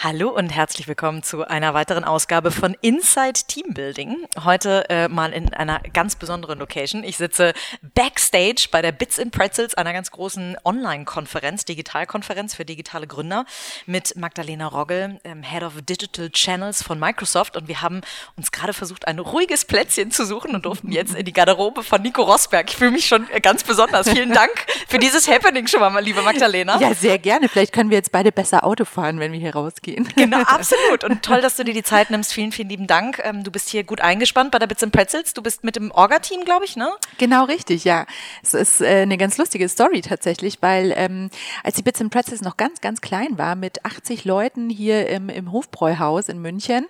Hallo und herzlich willkommen zu einer weiteren Ausgabe von Inside Teambuilding. Heute äh, mal in einer ganz besonderen Location. Ich sitze backstage bei der Bits and Pretzels, einer ganz großen Online-Konferenz, Digitalkonferenz für digitale Gründer mit Magdalena Roggel, ähm, Head of Digital Channels von Microsoft. Und wir haben uns gerade versucht, ein ruhiges Plätzchen zu suchen und durften jetzt in die Garderobe von Nico Rosberg. Ich fühle mich schon äh, ganz besonders. Vielen Dank für dieses Happening schon mal, liebe Magdalena. Ja, sehr gerne. Vielleicht können wir jetzt beide besser Auto fahren, wenn wir hier rausgehen gehen. Genau, absolut. Und toll, dass du dir die Zeit nimmst. Vielen, vielen lieben Dank. Ähm, du bist hier gut eingespannt bei der Bits and Pretzels. Du bist mit dem Orga-Team, glaube ich, ne? Genau, richtig, ja. Es ist äh, eine ganz lustige Story tatsächlich, weil ähm, als die Bits and Pretzels noch ganz, ganz klein war, mit 80 Leuten hier im, im Hofbräuhaus in München,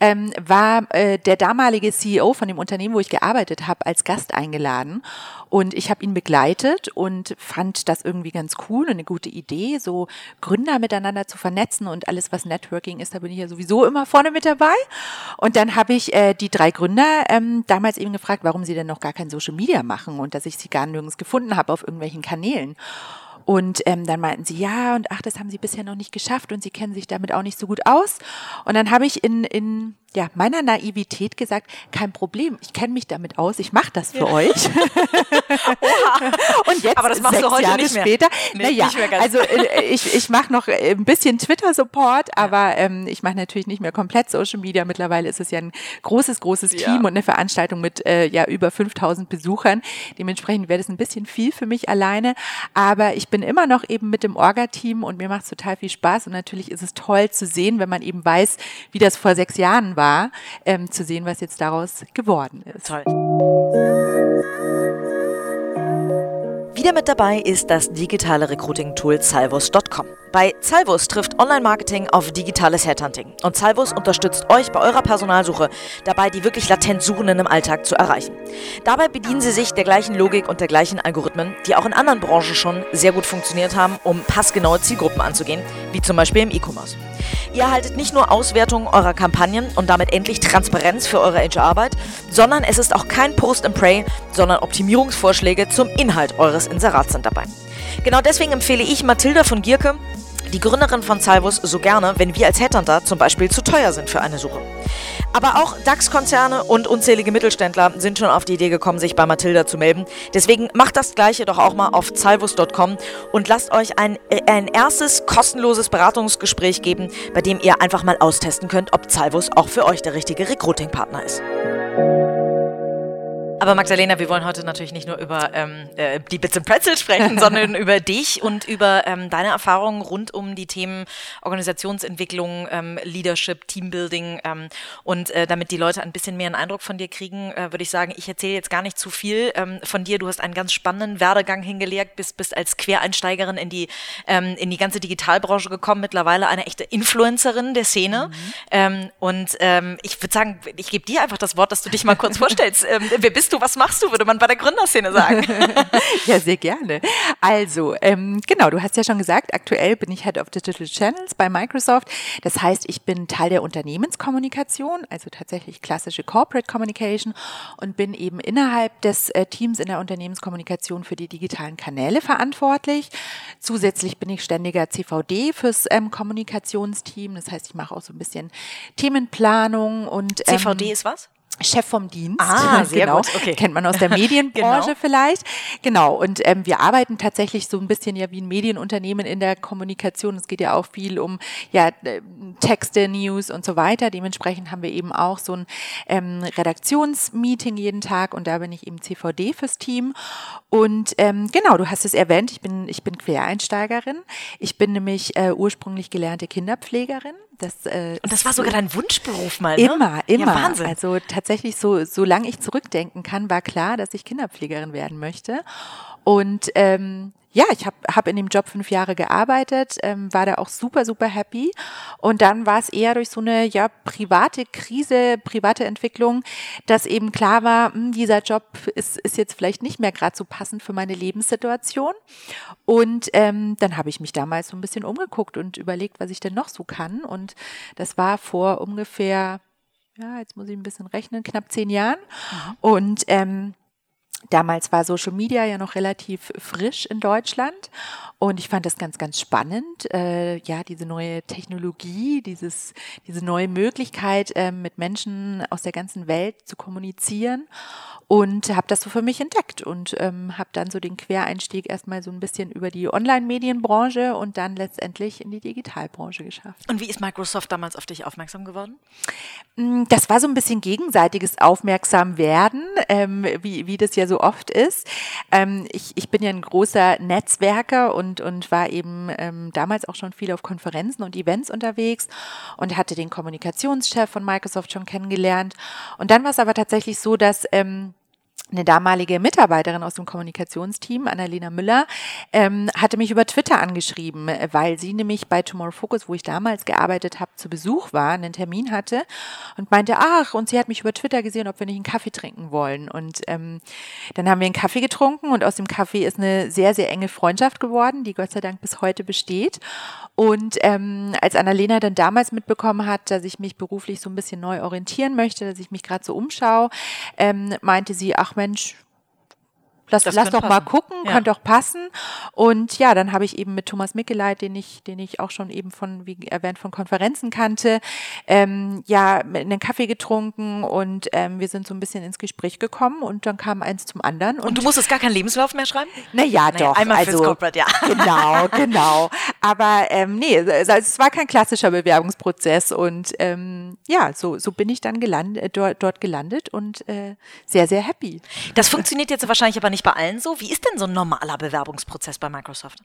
ähm, war äh, der damalige CEO von dem Unternehmen, wo ich gearbeitet habe, als Gast eingeladen. Und ich habe ihn begleitet und fand das irgendwie ganz cool und eine gute Idee, so Gründer miteinander zu vernetzen und alles, was Networking ist, da bin ich ja sowieso immer vorne mit dabei. Und dann habe ich äh, die drei Gründer ähm, damals eben gefragt, warum sie denn noch gar kein Social Media machen und dass ich sie gar nirgends gefunden habe auf irgendwelchen Kanälen. Und ähm, dann meinten sie, ja, und ach, das haben sie bisher noch nicht geschafft und sie kennen sich damit auch nicht so gut aus. Und dann habe ich in, in ja, meiner Naivität gesagt, kein Problem, ich kenne mich damit aus, ich mache das für ja. euch. und jetzt, Aber das machst sechs du heute Jahre nicht mehr. später, Nee, naja, nicht mehr ganz. also äh, ich, ich mache noch äh, ein bisschen Twitter-Support, aber ähm, ich mache natürlich nicht mehr komplett Social Media. Mittlerweile ist es ja ein großes, großes. Team und eine Veranstaltung mit äh, ja über 5000 Besuchern. Dementsprechend wäre das ein bisschen viel für mich alleine, aber ich bin immer noch eben mit dem Orga-Team und mir macht es total viel Spaß und natürlich ist es toll zu sehen, wenn man eben weiß, wie das vor sechs Jahren war, ähm, zu sehen, was jetzt daraus geworden ist. Toll. Wieder mit dabei ist das digitale Recruiting-Tool Salvos.com. Bei Salvos trifft Online-Marketing auf digitales Headhunting. Und Salvos unterstützt euch bei eurer Personalsuche dabei, die wirklich latent Suchenden im Alltag zu erreichen. Dabei bedienen sie sich der gleichen Logik und der gleichen Algorithmen, die auch in anderen Branchen schon sehr gut funktioniert haben, um passgenaue Zielgruppen anzugehen, wie zum Beispiel im E-Commerce. Ihr erhaltet nicht nur Auswertungen eurer Kampagnen und damit endlich Transparenz für eure HR-Arbeit, sondern es ist auch kein Post and Pray, sondern Optimierungsvorschläge zum Inhalt eures Inserats sind dabei. Genau deswegen empfehle ich Mathilda von Gierke, die Gründerin von Salvus, so gerne, wenn wir als Headhunter zum Beispiel zu teuer sind für eine Suche. Aber auch DAX-Konzerne und unzählige Mittelständler sind schon auf die Idee gekommen, sich bei Mathilda zu melden. Deswegen macht das Gleiche doch auch mal auf salvus.com und lasst euch ein, äh, ein erstes kostenloses Beratungsgespräch geben, bei dem ihr einfach mal austesten könnt, ob Salvus auch für euch der richtige Recruiting-Partner ist. Aber Magdalena, wir wollen heute natürlich nicht nur über ähm, äh, die Bits and Pretzels sprechen, sondern über dich und über ähm, deine Erfahrungen rund um die Themen Organisationsentwicklung, ähm, Leadership, Teambuilding. Ähm, und äh, damit die Leute ein bisschen mehr einen Eindruck von dir kriegen, äh, würde ich sagen, ich erzähle jetzt gar nicht zu viel ähm, von dir. Du hast einen ganz spannenden Werdegang hingelegt, bist, bist als Quereinsteigerin in die, ähm, in die ganze Digitalbranche gekommen, mittlerweile eine echte Influencerin der Szene. Ähm, und ähm, ich würde sagen, ich gebe dir einfach das Wort, dass du dich mal kurz vorstellst. Ähm, wer bist du, was machst du, würde man bei der Gründerszene sagen. Ja, sehr gerne. Also, ähm, genau, du hast ja schon gesagt, aktuell bin ich Head of Digital Channels bei Microsoft. Das heißt, ich bin Teil der Unternehmenskommunikation, also tatsächlich klassische Corporate Communication und bin eben innerhalb des äh, Teams in der Unternehmenskommunikation für die digitalen Kanäle verantwortlich. Zusätzlich bin ich ständiger CVD fürs ähm, Kommunikationsteam. Das heißt, ich mache auch so ein bisschen Themenplanung und ähm, CVD ist was? Chef vom Dienst. Ah, sehr genau. gut, okay. Kennt man aus der Medienbranche Genau. vielleicht. Genau. Und ähm, wir arbeiten tatsächlich so ein bisschen ja wie ein Medienunternehmen in der Kommunikation. Es geht ja auch viel um ja, Texte, News und so weiter. Dementsprechend haben wir eben auch so ein ähm, Redaktionsmeeting jeden Tag und da bin ich eben CVD fürs Team. Und ähm, genau, du hast es erwähnt, ich bin, ich bin Quereinsteigerin. Ich bin nämlich äh, ursprünglich gelernte Kinderpflegerin. Das, äh, Und das war sogar dein Wunschberuf mal, ne? Immer, immer. Ja, Wahnsinn. Also tatsächlich, so, solange ich zurückdenken kann, war klar, dass ich Kinderpflegerin werden möchte. Und ähm, ja, ich habe hab in dem Job fünf Jahre gearbeitet, ähm, war da auch super, super happy. Und dann war es eher durch so eine ja private Krise, private Entwicklung, dass eben klar war, mh, hm, dieser Job ist, ist jetzt vielleicht nicht mehr gerade so passend für meine Lebenssituation. Und ähm, dann habe ich mich damals so ein bisschen umgeguckt und überlegt, was ich denn noch so kann. Und das war vor ungefähr, ja, jetzt muss ich ein bisschen rechnen, knapp zehn Jahren. Mhm. Und ähm, Damals war Social Media ja noch relativ frisch in Deutschland und ich fand das ganz, ganz spannend. Äh, ja, diese neue Technologie, dieses, diese neue Möglichkeit, äh, mit Menschen aus der ganzen Welt zu kommunizieren und habe das so für mich entdeckt und ähm, habe dann so den Quereinstieg erstmal so ein bisschen über die Online-Medienbranche und dann letztendlich in die Digitalbranche geschafft. Und wie ist Microsoft damals auf dich aufmerksam geworden? Mm, das war so ein bisschen gegenseitiges Aufmerksamwerden, ähm, wie, wie das ja so oft ist. Ähm, ich, ich bin ja ein großer Netzwerker und, und war eben ähm, damals auch schon viel auf Konferenzen und Events unterwegs und hatte den Kommunikationschef von Microsoft schon kennengelernt. Und dann war es aber tatsächlich so, dass ähm, eine damalige Mitarbeiterin aus dem Kommunikationsteam, Annalena Müller, ähm, hatte mich über Twitter angeschrieben, weil sie nämlich bei Tomorrow Focus, wo ich damals gearbeitet habe, zu Besuch war, einen Termin hatte und meinte, ach, und sie hat mich über Twitter gesehen, ob wir nicht einen Kaffee trinken wollen. Und ähm, dann haben wir einen Kaffee getrunken und aus dem Kaffee ist eine sehr, sehr enge Freundschaft geworden, die Gott sei Dank bis heute besteht. Und ähm, als Annalena dann damals mitbekommen hat, dass ich mich beruflich so ein bisschen neu orientieren möchte, dass ich mich gerade so umschaue, ähm, meinte sie, ach Mensch, lass, lass doch passen. mal gucken, ja. könnte doch passen. Und ja, dann habe ich eben mit Thomas Mickeleit, den ich, den ich auch schon eben von, wie erwähnt, von Konferenzen kannte, ähm, ja, einen Kaffee getrunken und ähm, wir sind so ein bisschen ins Gespräch gekommen und dann kam eins zum anderen. Und, und du musstest gar keinen Lebenslauf mehr schreiben? Naja, naja doch. Einmal also, fürs Corporate, ja. Genau, genau. Aber ähm, nee, also es war kein klassischer Bewerbungsprozess und ähm, ja, so, so bin ich dann gelandet, dort, dort gelandet und äh, sehr, sehr happy. Das funktioniert jetzt wahrscheinlich aber nicht nicht bei allen so. Wie ist denn so ein normaler Bewerbungsprozess bei Microsoft?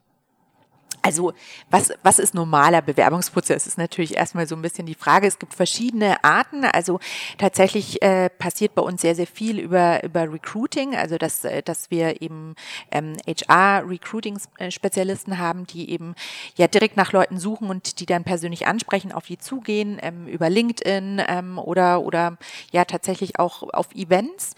Also was, was ist normaler Bewerbungsprozess, ist natürlich erstmal so ein bisschen die Frage. Es gibt verschiedene Arten. Also tatsächlich äh, passiert bei uns sehr, sehr viel über, über Recruiting, also dass, äh, dass wir eben ähm, HR-Recruiting-Spezialisten haben, die eben ja direkt nach Leuten suchen und die dann persönlich ansprechen, auf die zugehen, ähm, über LinkedIn ähm, oder, oder ja tatsächlich auch auf Events.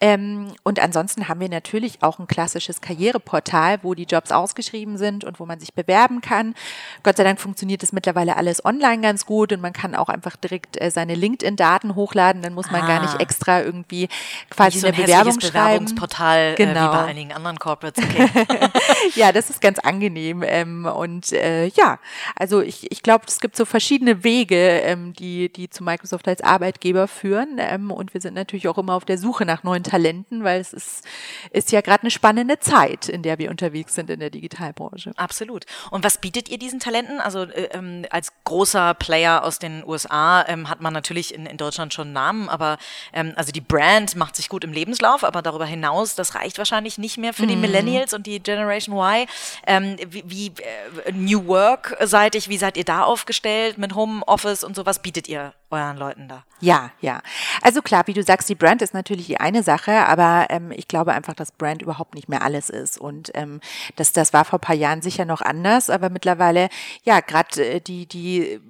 Ähm, und ansonsten haben wir natürlich auch ein klassisches Karriereportal, wo die Jobs ausgeschrieben sind und wo man sich bewerben kann. Gott sei Dank funktioniert das mittlerweile alles online ganz gut und man kann auch einfach direkt äh, seine LinkedIn-Daten hochladen. Dann muss man ah. gar nicht ah. extra irgendwie quasi so ein eine Bewerbung schreiben. Bewerbungsportal genau. wie bei genau. einigen anderen Corporates. Okay. ja, das ist ganz angenehm. Ähm, und äh, ja, also ich, ich glaube, es gibt so verschiedene Wege, ähm, die, die zu Microsoft als Arbeitgeber führen. Ähm, und wir sind natürlich auch immer auf der Suche nach neuen Talenten, weil es ist, ist ja gerade eine spannende Zeit, in der wir unterwegs sind in der Digitalbranche. Absolut. Und was bietet ihr diesen Talenten? Also äh, ähm, als großer Player aus den USA ähm, hat man natürlich in, in Deutschland schon Namen, aber ähm, also die Brand macht sich gut im Lebenslauf, aber darüber hinaus, das reicht wahrscheinlich nicht mehr für die mhm. Millennials und die Generation Y. Ähm, wie wie äh, New Work-seitig, wie seid ihr da aufgestellt mit Homeoffice und sowas bietet ihr euren Leuten da? Ja, ja. Also klar, wie du sagst, die Brand ist natürlich die eine Sache, aber ähm, ich glaube einfach, dass Brand überhaupt nicht mehr alles ist. Und ähm, das, das war vor ein paar Jahren sicher noch anders, aber mittlerweile, ja, gerade äh, die, die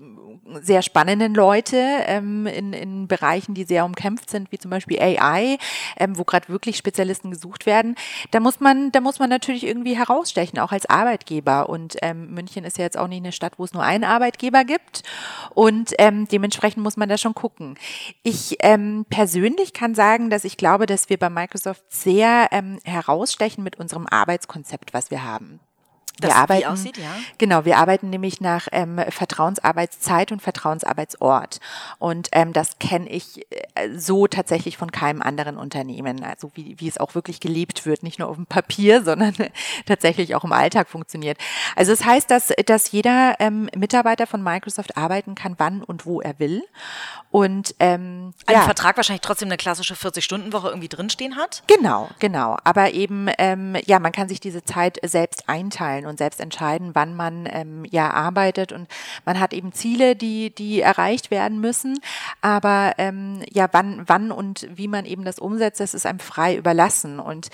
sehr spannenden Leute ähm, in, in Bereichen, die sehr umkämpft sind, wie zum Beispiel AI, ähm, wo gerade wirklich Spezialisten gesucht werden, da muss man, da muss man natürlich irgendwie herausstechen, auch als Arbeitgeber. Und ähm, München ist ja jetzt auch nicht eine Stadt, wo es nur einen Arbeitgeber gibt. Und ähm, dementsprechend muss man da schon gucken. Ich ähm, persönlich kann sagen, dass ich glaube, dass wir bei Microsoft sehr ähm, herausstechen mit unserem Arbeitskonzept, was wir haben. Das wir arbeiten, aussieht, ja. Genau, wir arbeiten nämlich nach ähm, Vertrauensarbeitszeit und Vertrauensarbeitsort. Und ähm, das kenne ich äh, so tatsächlich von keinem anderen Unternehmen. Also wie, wie es auch wirklich gelebt wird, nicht nur auf dem Papier, sondern tatsächlich auch im Alltag funktioniert. Also es das heißt, dass, dass jeder ähm, Mitarbeiter von Microsoft arbeiten kann, wann und wo er will. Und ähm, ein ja. Vertrag wahrscheinlich trotzdem eine klassische 40-Stunden-Woche irgendwie drinstehen hat? Genau, genau. Aber eben, ähm, ja, man kann sich diese Zeit selbst einteilen und selbst entscheiden, wann man ähm, ja arbeitet. Und man hat eben Ziele, die, die erreicht werden müssen. Aber ähm, ja, wann, wann und wie man eben das umsetzt, das ist einem frei überlassen. Und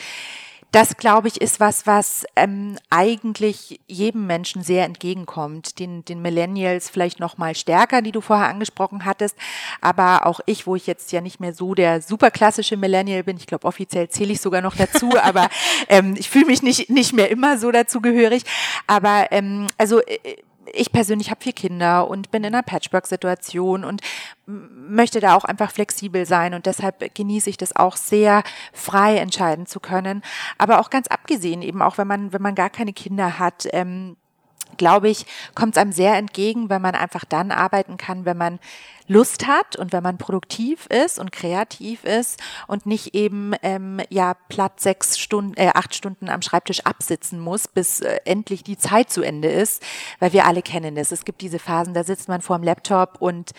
das, glaube ich, ist was, was ähm, eigentlich jedem Menschen sehr entgegenkommt. Den, den Millennials vielleicht noch mal stärker, die du vorher angesprochen hattest. Aber auch ich, wo ich jetzt ja nicht mehr so der super klassische Millennial bin, ich glaube, offiziell zähle ich sogar noch dazu, aber ähm, ich fühle mich nicht, nicht mehr immer so dazugehörig. Aber ähm, also äh, ich persönlich habe vier Kinder und bin in einer Patchwork-Situation und möchte da auch einfach flexibel sein und deshalb genieße ich das auch sehr frei entscheiden zu können. Aber auch ganz abgesehen eben auch, wenn man wenn man gar keine Kinder hat. Ähm, glaube ich, kommt es einem sehr entgegen, wenn man einfach dann arbeiten kann, wenn man Lust hat und wenn man produktiv ist und kreativ ist und nicht eben ähm, ja platt sechs Stunden, äh, acht Stunden am Schreibtisch absitzen muss, bis äh, endlich die Zeit zu Ende ist, weil wir alle kennen es. Es gibt diese Phasen, da sitzt man vor dem Laptop und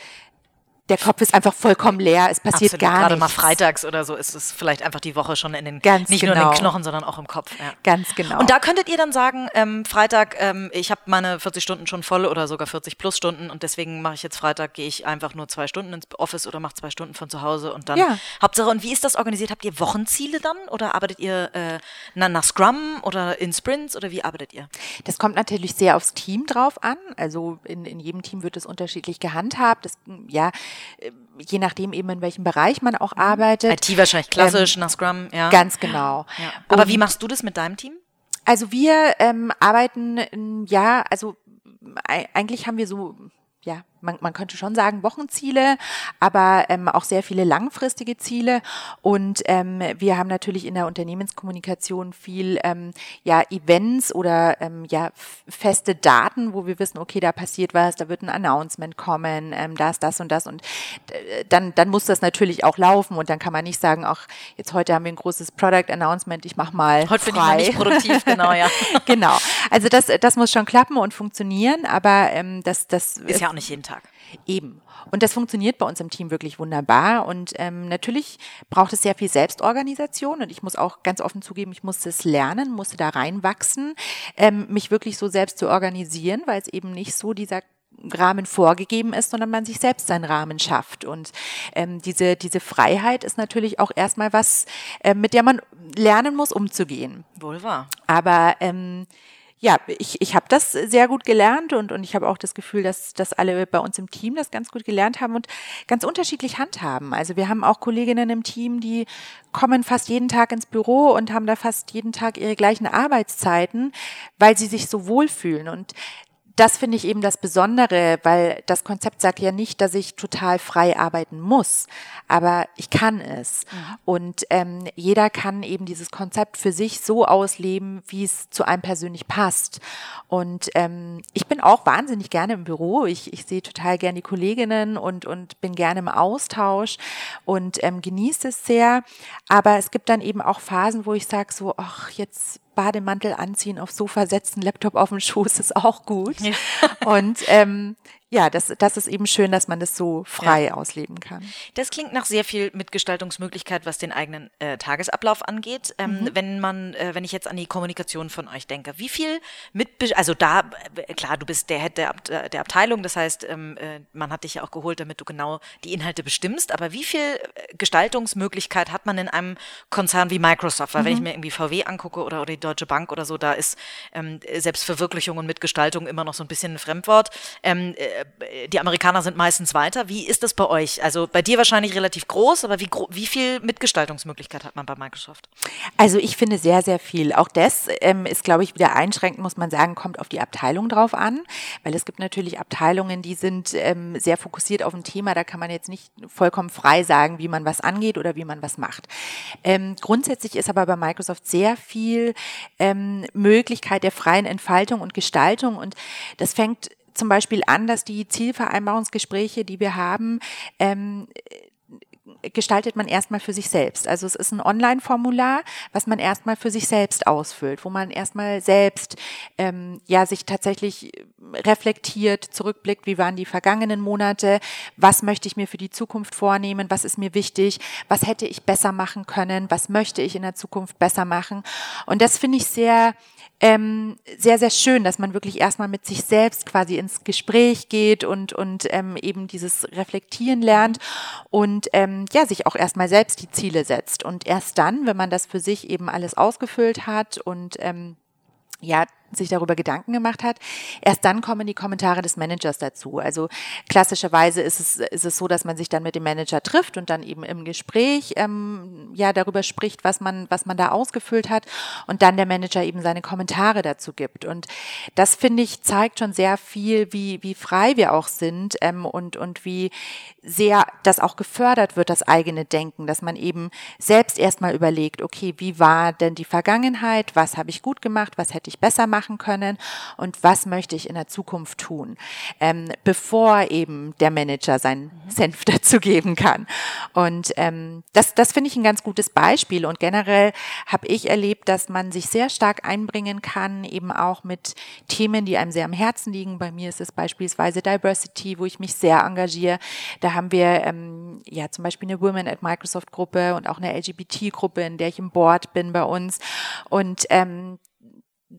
der Kopf ist einfach vollkommen leer, es passiert Absolut. gar Gerade nichts. mal freitags oder so ist es vielleicht einfach die Woche schon in den, Ganz nicht nur in genau. den Knochen, sondern auch im Kopf. Ja. Ganz genau. Und da könntet ihr dann sagen, ähm, Freitag, ähm, ich habe meine 40 Stunden schon voll oder sogar 40 plus Stunden und deswegen mache ich jetzt Freitag, gehe ich einfach nur zwei Stunden ins Office oder mache zwei Stunden von zu Hause und dann Ja. Hauptsache. Und wie ist das organisiert? Habt ihr Wochenziele dann oder arbeitet ihr äh, na, nach Scrum oder in Sprints oder wie arbeitet ihr? Das kommt natürlich sehr aufs Team drauf an. Also in, in jedem Team wird es unterschiedlich gehandhabt. Das, ja, je nachdem eben in welchem Bereich man auch arbeitet. IT wahrscheinlich klassisch nach Scrum, ja. Ganz genau. ja. Aber Und- wie machst du das mit deinem Team? Also wir ähm, arbeiten, ähm, ja, also ei- eigentlich haben wir so, ja, man, man könnte schon sagen Wochenziele, aber ähm, auch sehr viele langfristige Ziele. Und ähm, wir haben natürlich in der Unternehmenskommunikation viel ähm, ja, Events oder ähm, ja, feste Daten, wo wir wissen, okay, da passiert was, da wird ein Announcement kommen, ähm, da ist das und das. Und äh, dann, dann muss das natürlich auch laufen. Und dann kann man nicht sagen, ach, jetzt heute haben wir ein großes Product Announcement, ich mach mal Heute bin ich frei. mal nicht produktiv, genau, ja. genau. Also das, das muss schon klappen und funktionieren, aber ähm, das, das Ist ja auch nicht jeden Tag. Eben. Und das funktioniert bei uns im Team wirklich wunderbar. Und ähm, natürlich braucht es sehr viel Selbstorganisation. Und ich muss auch ganz offen zugeben, ich musste es lernen, musste da reinwachsen, ähm, mich wirklich so selbst zu organisieren, weil es eben nicht so dieser Rahmen vorgegeben ist, sondern man sich selbst seinen Rahmen schafft. Und ähm, diese, diese Freiheit ist natürlich auch erstmal was, äh, mit der man lernen muss, umzugehen. Wohl wahr. Aber ähm, ja, ich, ich habe das sehr gut gelernt und, und ich habe auch das Gefühl, dass, dass alle bei uns im Team das ganz gut gelernt haben und ganz unterschiedlich handhaben. Also wir haben auch Kolleginnen im Team, die kommen fast jeden Tag ins Büro und haben da fast jeden Tag ihre gleichen Arbeitszeiten, weil sie sich so wohlfühlen. Und das finde ich eben das Besondere, weil das Konzept sagt ja nicht, dass ich total frei arbeiten muss, aber ich kann es. Und ähm, jeder kann eben dieses Konzept für sich so ausleben, wie es zu einem persönlich passt. Und ähm, ich bin auch wahnsinnig gerne im Büro. Ich, ich sehe total gerne die Kolleginnen und, und bin gerne im Austausch und ähm, genieße es sehr. Aber es gibt dann eben auch Phasen, wo ich sage so, ach, jetzt Bademantel anziehen, aufs Sofa setzen, Laptop auf dem Schoß ist auch gut. Ja. Und ähm, ja, das, das ist eben schön, dass man das so frei ausleben kann. Das klingt nach sehr viel Mitgestaltungsmöglichkeit, was den eigenen äh, Tagesablauf angeht. Ähm, Wenn man, äh, wenn ich jetzt an die Kommunikation von euch denke, wie viel mit, also da, äh, klar, du bist der Head der, äh, der Abteilung, das heißt, ähm, äh, man hat dich ja auch geholt, damit du genau die Inhalte bestimmst, aber wie viel äh, Gestaltungsmöglichkeit hat man in einem Konzern wie Microsoft? Weil wenn ich mir irgendwie VW angucke oder, oder die Deutsche Bank oder so, da ist ähm, Selbstverwirklichung und Mitgestaltung immer noch so ein bisschen ein Fremdwort. Ähm, äh, die Amerikaner sind meistens weiter. Wie ist das bei euch? Also bei dir wahrscheinlich relativ groß, aber wie, wie viel Mitgestaltungsmöglichkeit hat man bei Microsoft? Also ich finde sehr, sehr viel. Auch das ähm, ist, glaube ich, wieder einschränkend, muss man sagen, kommt auf die Abteilung drauf an, weil es gibt natürlich Abteilungen, die sind ähm, sehr fokussiert auf ein Thema, da kann man jetzt nicht vollkommen frei sagen, wie man was angeht oder wie man was macht. Ähm, grundsätzlich ist aber bei Microsoft sehr viel ähm, Möglichkeit der freien Entfaltung und Gestaltung und das fängt zum Beispiel an, dass die Zielvereinbarungsgespräche, die wir haben, ähm, gestaltet man erstmal für sich selbst. Also es ist ein Online-Formular, was man erstmal für sich selbst ausfüllt, wo man erstmal selbst ähm, ja sich tatsächlich reflektiert, zurückblickt, wie waren die vergangenen Monate, was möchte ich mir für die Zukunft vornehmen, was ist mir wichtig, was hätte ich besser machen können, was möchte ich in der Zukunft besser machen. Und das finde ich sehr ähm, sehr, sehr schön, dass man wirklich erstmal mit sich selbst quasi ins Gespräch geht und, und ähm, eben dieses Reflektieren lernt. Und ähm, ja, sich auch erstmal selbst die Ziele setzt. Und erst dann, wenn man das für sich eben alles ausgefüllt hat und ähm, ja, sich darüber Gedanken gemacht hat. Erst dann kommen die Kommentare des Managers dazu. Also klassischerweise ist es, ist es so, dass man sich dann mit dem Manager trifft und dann eben im Gespräch ähm, ja darüber spricht, was man, was man da ausgefüllt hat und dann der Manager eben seine Kommentare dazu gibt. Und das finde ich zeigt schon sehr viel, wie, wie frei wir auch sind ähm, und, und wie sehr das auch gefördert wird, das eigene Denken, dass man eben selbst erstmal überlegt, okay, wie war denn die Vergangenheit, was habe ich gut gemacht, was hätte ich besser machen machen können und was möchte ich in der Zukunft tun, ähm, bevor eben der Manager seinen mhm. Senf dazu geben kann. Und ähm, das, das finde ich ein ganz gutes Beispiel. Und generell habe ich erlebt, dass man sich sehr stark einbringen kann, eben auch mit Themen, die einem sehr am Herzen liegen. Bei mir ist es beispielsweise Diversity, wo ich mich sehr engagiere. Da haben wir ähm, ja zum Beispiel eine Women at Microsoft Gruppe und auch eine LGBT-Gruppe, in der ich im Board bin bei uns. Und ähm,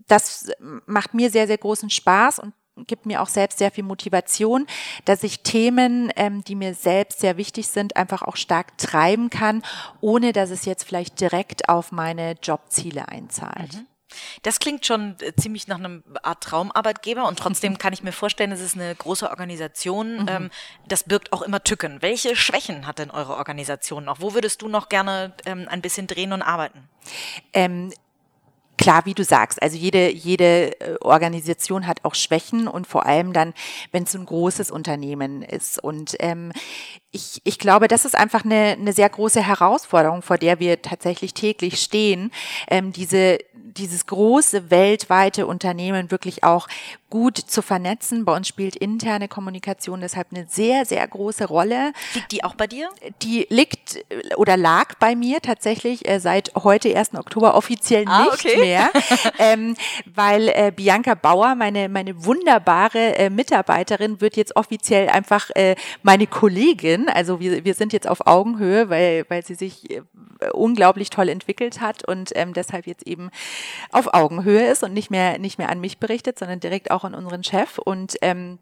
das macht mir sehr, sehr großen Spaß und gibt mir auch selbst sehr viel Motivation, dass ich Themen, ähm, die mir selbst sehr wichtig sind, einfach auch stark treiben kann, ohne dass es jetzt vielleicht direkt auf meine Jobziele einzahlt. Mhm. Das klingt schon äh, ziemlich nach einem Art Traumarbeitgeber und trotzdem kann ich mir vorstellen, es ist eine große Organisation. Mhm. Ähm, das birgt auch immer Tücken. Welche Schwächen hat denn eure Organisation noch? Wo würdest du noch gerne ähm, ein bisschen drehen und arbeiten? Ähm, klar, wie du sagst, also jede, jede äh, Organisation hat auch Schwächen und vor allem dann, wenn es ein großes Unternehmen ist. Und ähm, ich, ich glaube, das ist einfach eine, eine sehr große Herausforderung, vor der wir tatsächlich täglich stehen, ähm, diese dieses große weltweite Unternehmen wirklich auch gut zu vernetzen. Bei uns spielt interne Kommunikation deshalb eine sehr, sehr große Rolle. Liegt die auch bei dir? Die liegt äh, oder lag bei mir tatsächlich äh, seit heute, 1. Oktober, offiziell ah, nicht okay. mehr, ähm, weil äh, Bianca Bauer, meine, meine wunderbare äh, Mitarbeiterin, wird jetzt offiziell einfach äh, meine Kollegin. Also wir, wir sind jetzt auf Augenhöhe, weil, weil sie sich äh, unglaublich toll entwickelt hat und ähm, deshalb jetzt eben auf Augenhöhe ist und nicht mehr, nicht mehr an mich berichtet, sondern direkt auch an unseren Chef. Und ähm,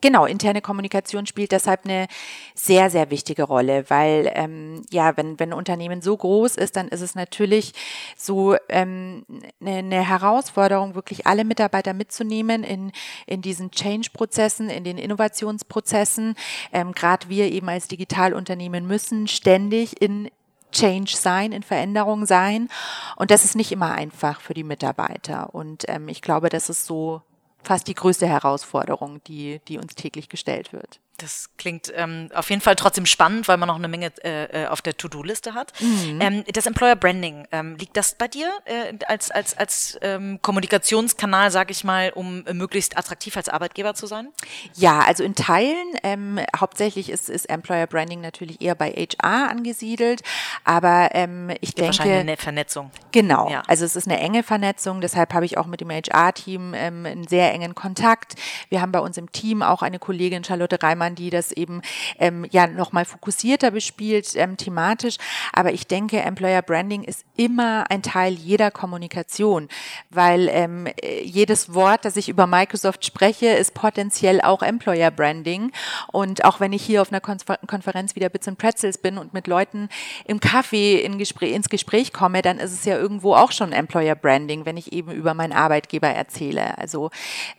Genau, interne Kommunikation spielt deshalb eine sehr, sehr wichtige Rolle, weil ähm, ja, wenn, wenn ein Unternehmen so groß ist, dann ist es natürlich so ähm, eine, eine Herausforderung, wirklich alle Mitarbeiter mitzunehmen in, in diesen Change-Prozessen, in den Innovationsprozessen. Ähm, Gerade wir eben als Digitalunternehmen müssen ständig in Change sein, in Veränderung sein. Und das ist nicht immer einfach für die Mitarbeiter. Und ähm, ich glaube, das ist so fast die größte Herausforderung, die, die uns täglich gestellt wird. Das klingt ähm, auf jeden Fall trotzdem spannend, weil man noch eine Menge äh, äh auf der To-Do-Liste hat. Mhm. Ähm, das Employer Branding, ähm, liegt das bei dir äh, als, als, als ähm, Kommunikationskanal, sage ich mal, um äh, möglichst attraktiv als Arbeitgeber zu sein? Ja, also in Teilen. Ähm, hauptsächlich ist, ist Employer Branding natürlich eher bei HR angesiedelt, aber ähm, ich denke... Wahrscheinlich eine Vernetzung. Genau, ja. also es ist eine enge Vernetzung, deshalb habe ich auch mit dem HR-Team ähm, einen sehr engen Kontakt. Wir haben bei uns im Team auch eine Kollegin, Charlotte Reimann, man die das eben ähm, ja nochmal fokussierter bespielt, ähm, thematisch. Aber ich denke, Employer Branding ist immer ein Teil jeder Kommunikation, weil ähm, jedes Wort, das ich über Microsoft spreche, ist potenziell auch Employer Branding. Und auch wenn ich hier auf einer Konferenz wieder Bits and Pretzels bin und mit Leuten im Kaffee in Gespräch, ins Gespräch komme, dann ist es ja irgendwo auch schon Employer Branding, wenn ich eben über meinen Arbeitgeber erzähle. Also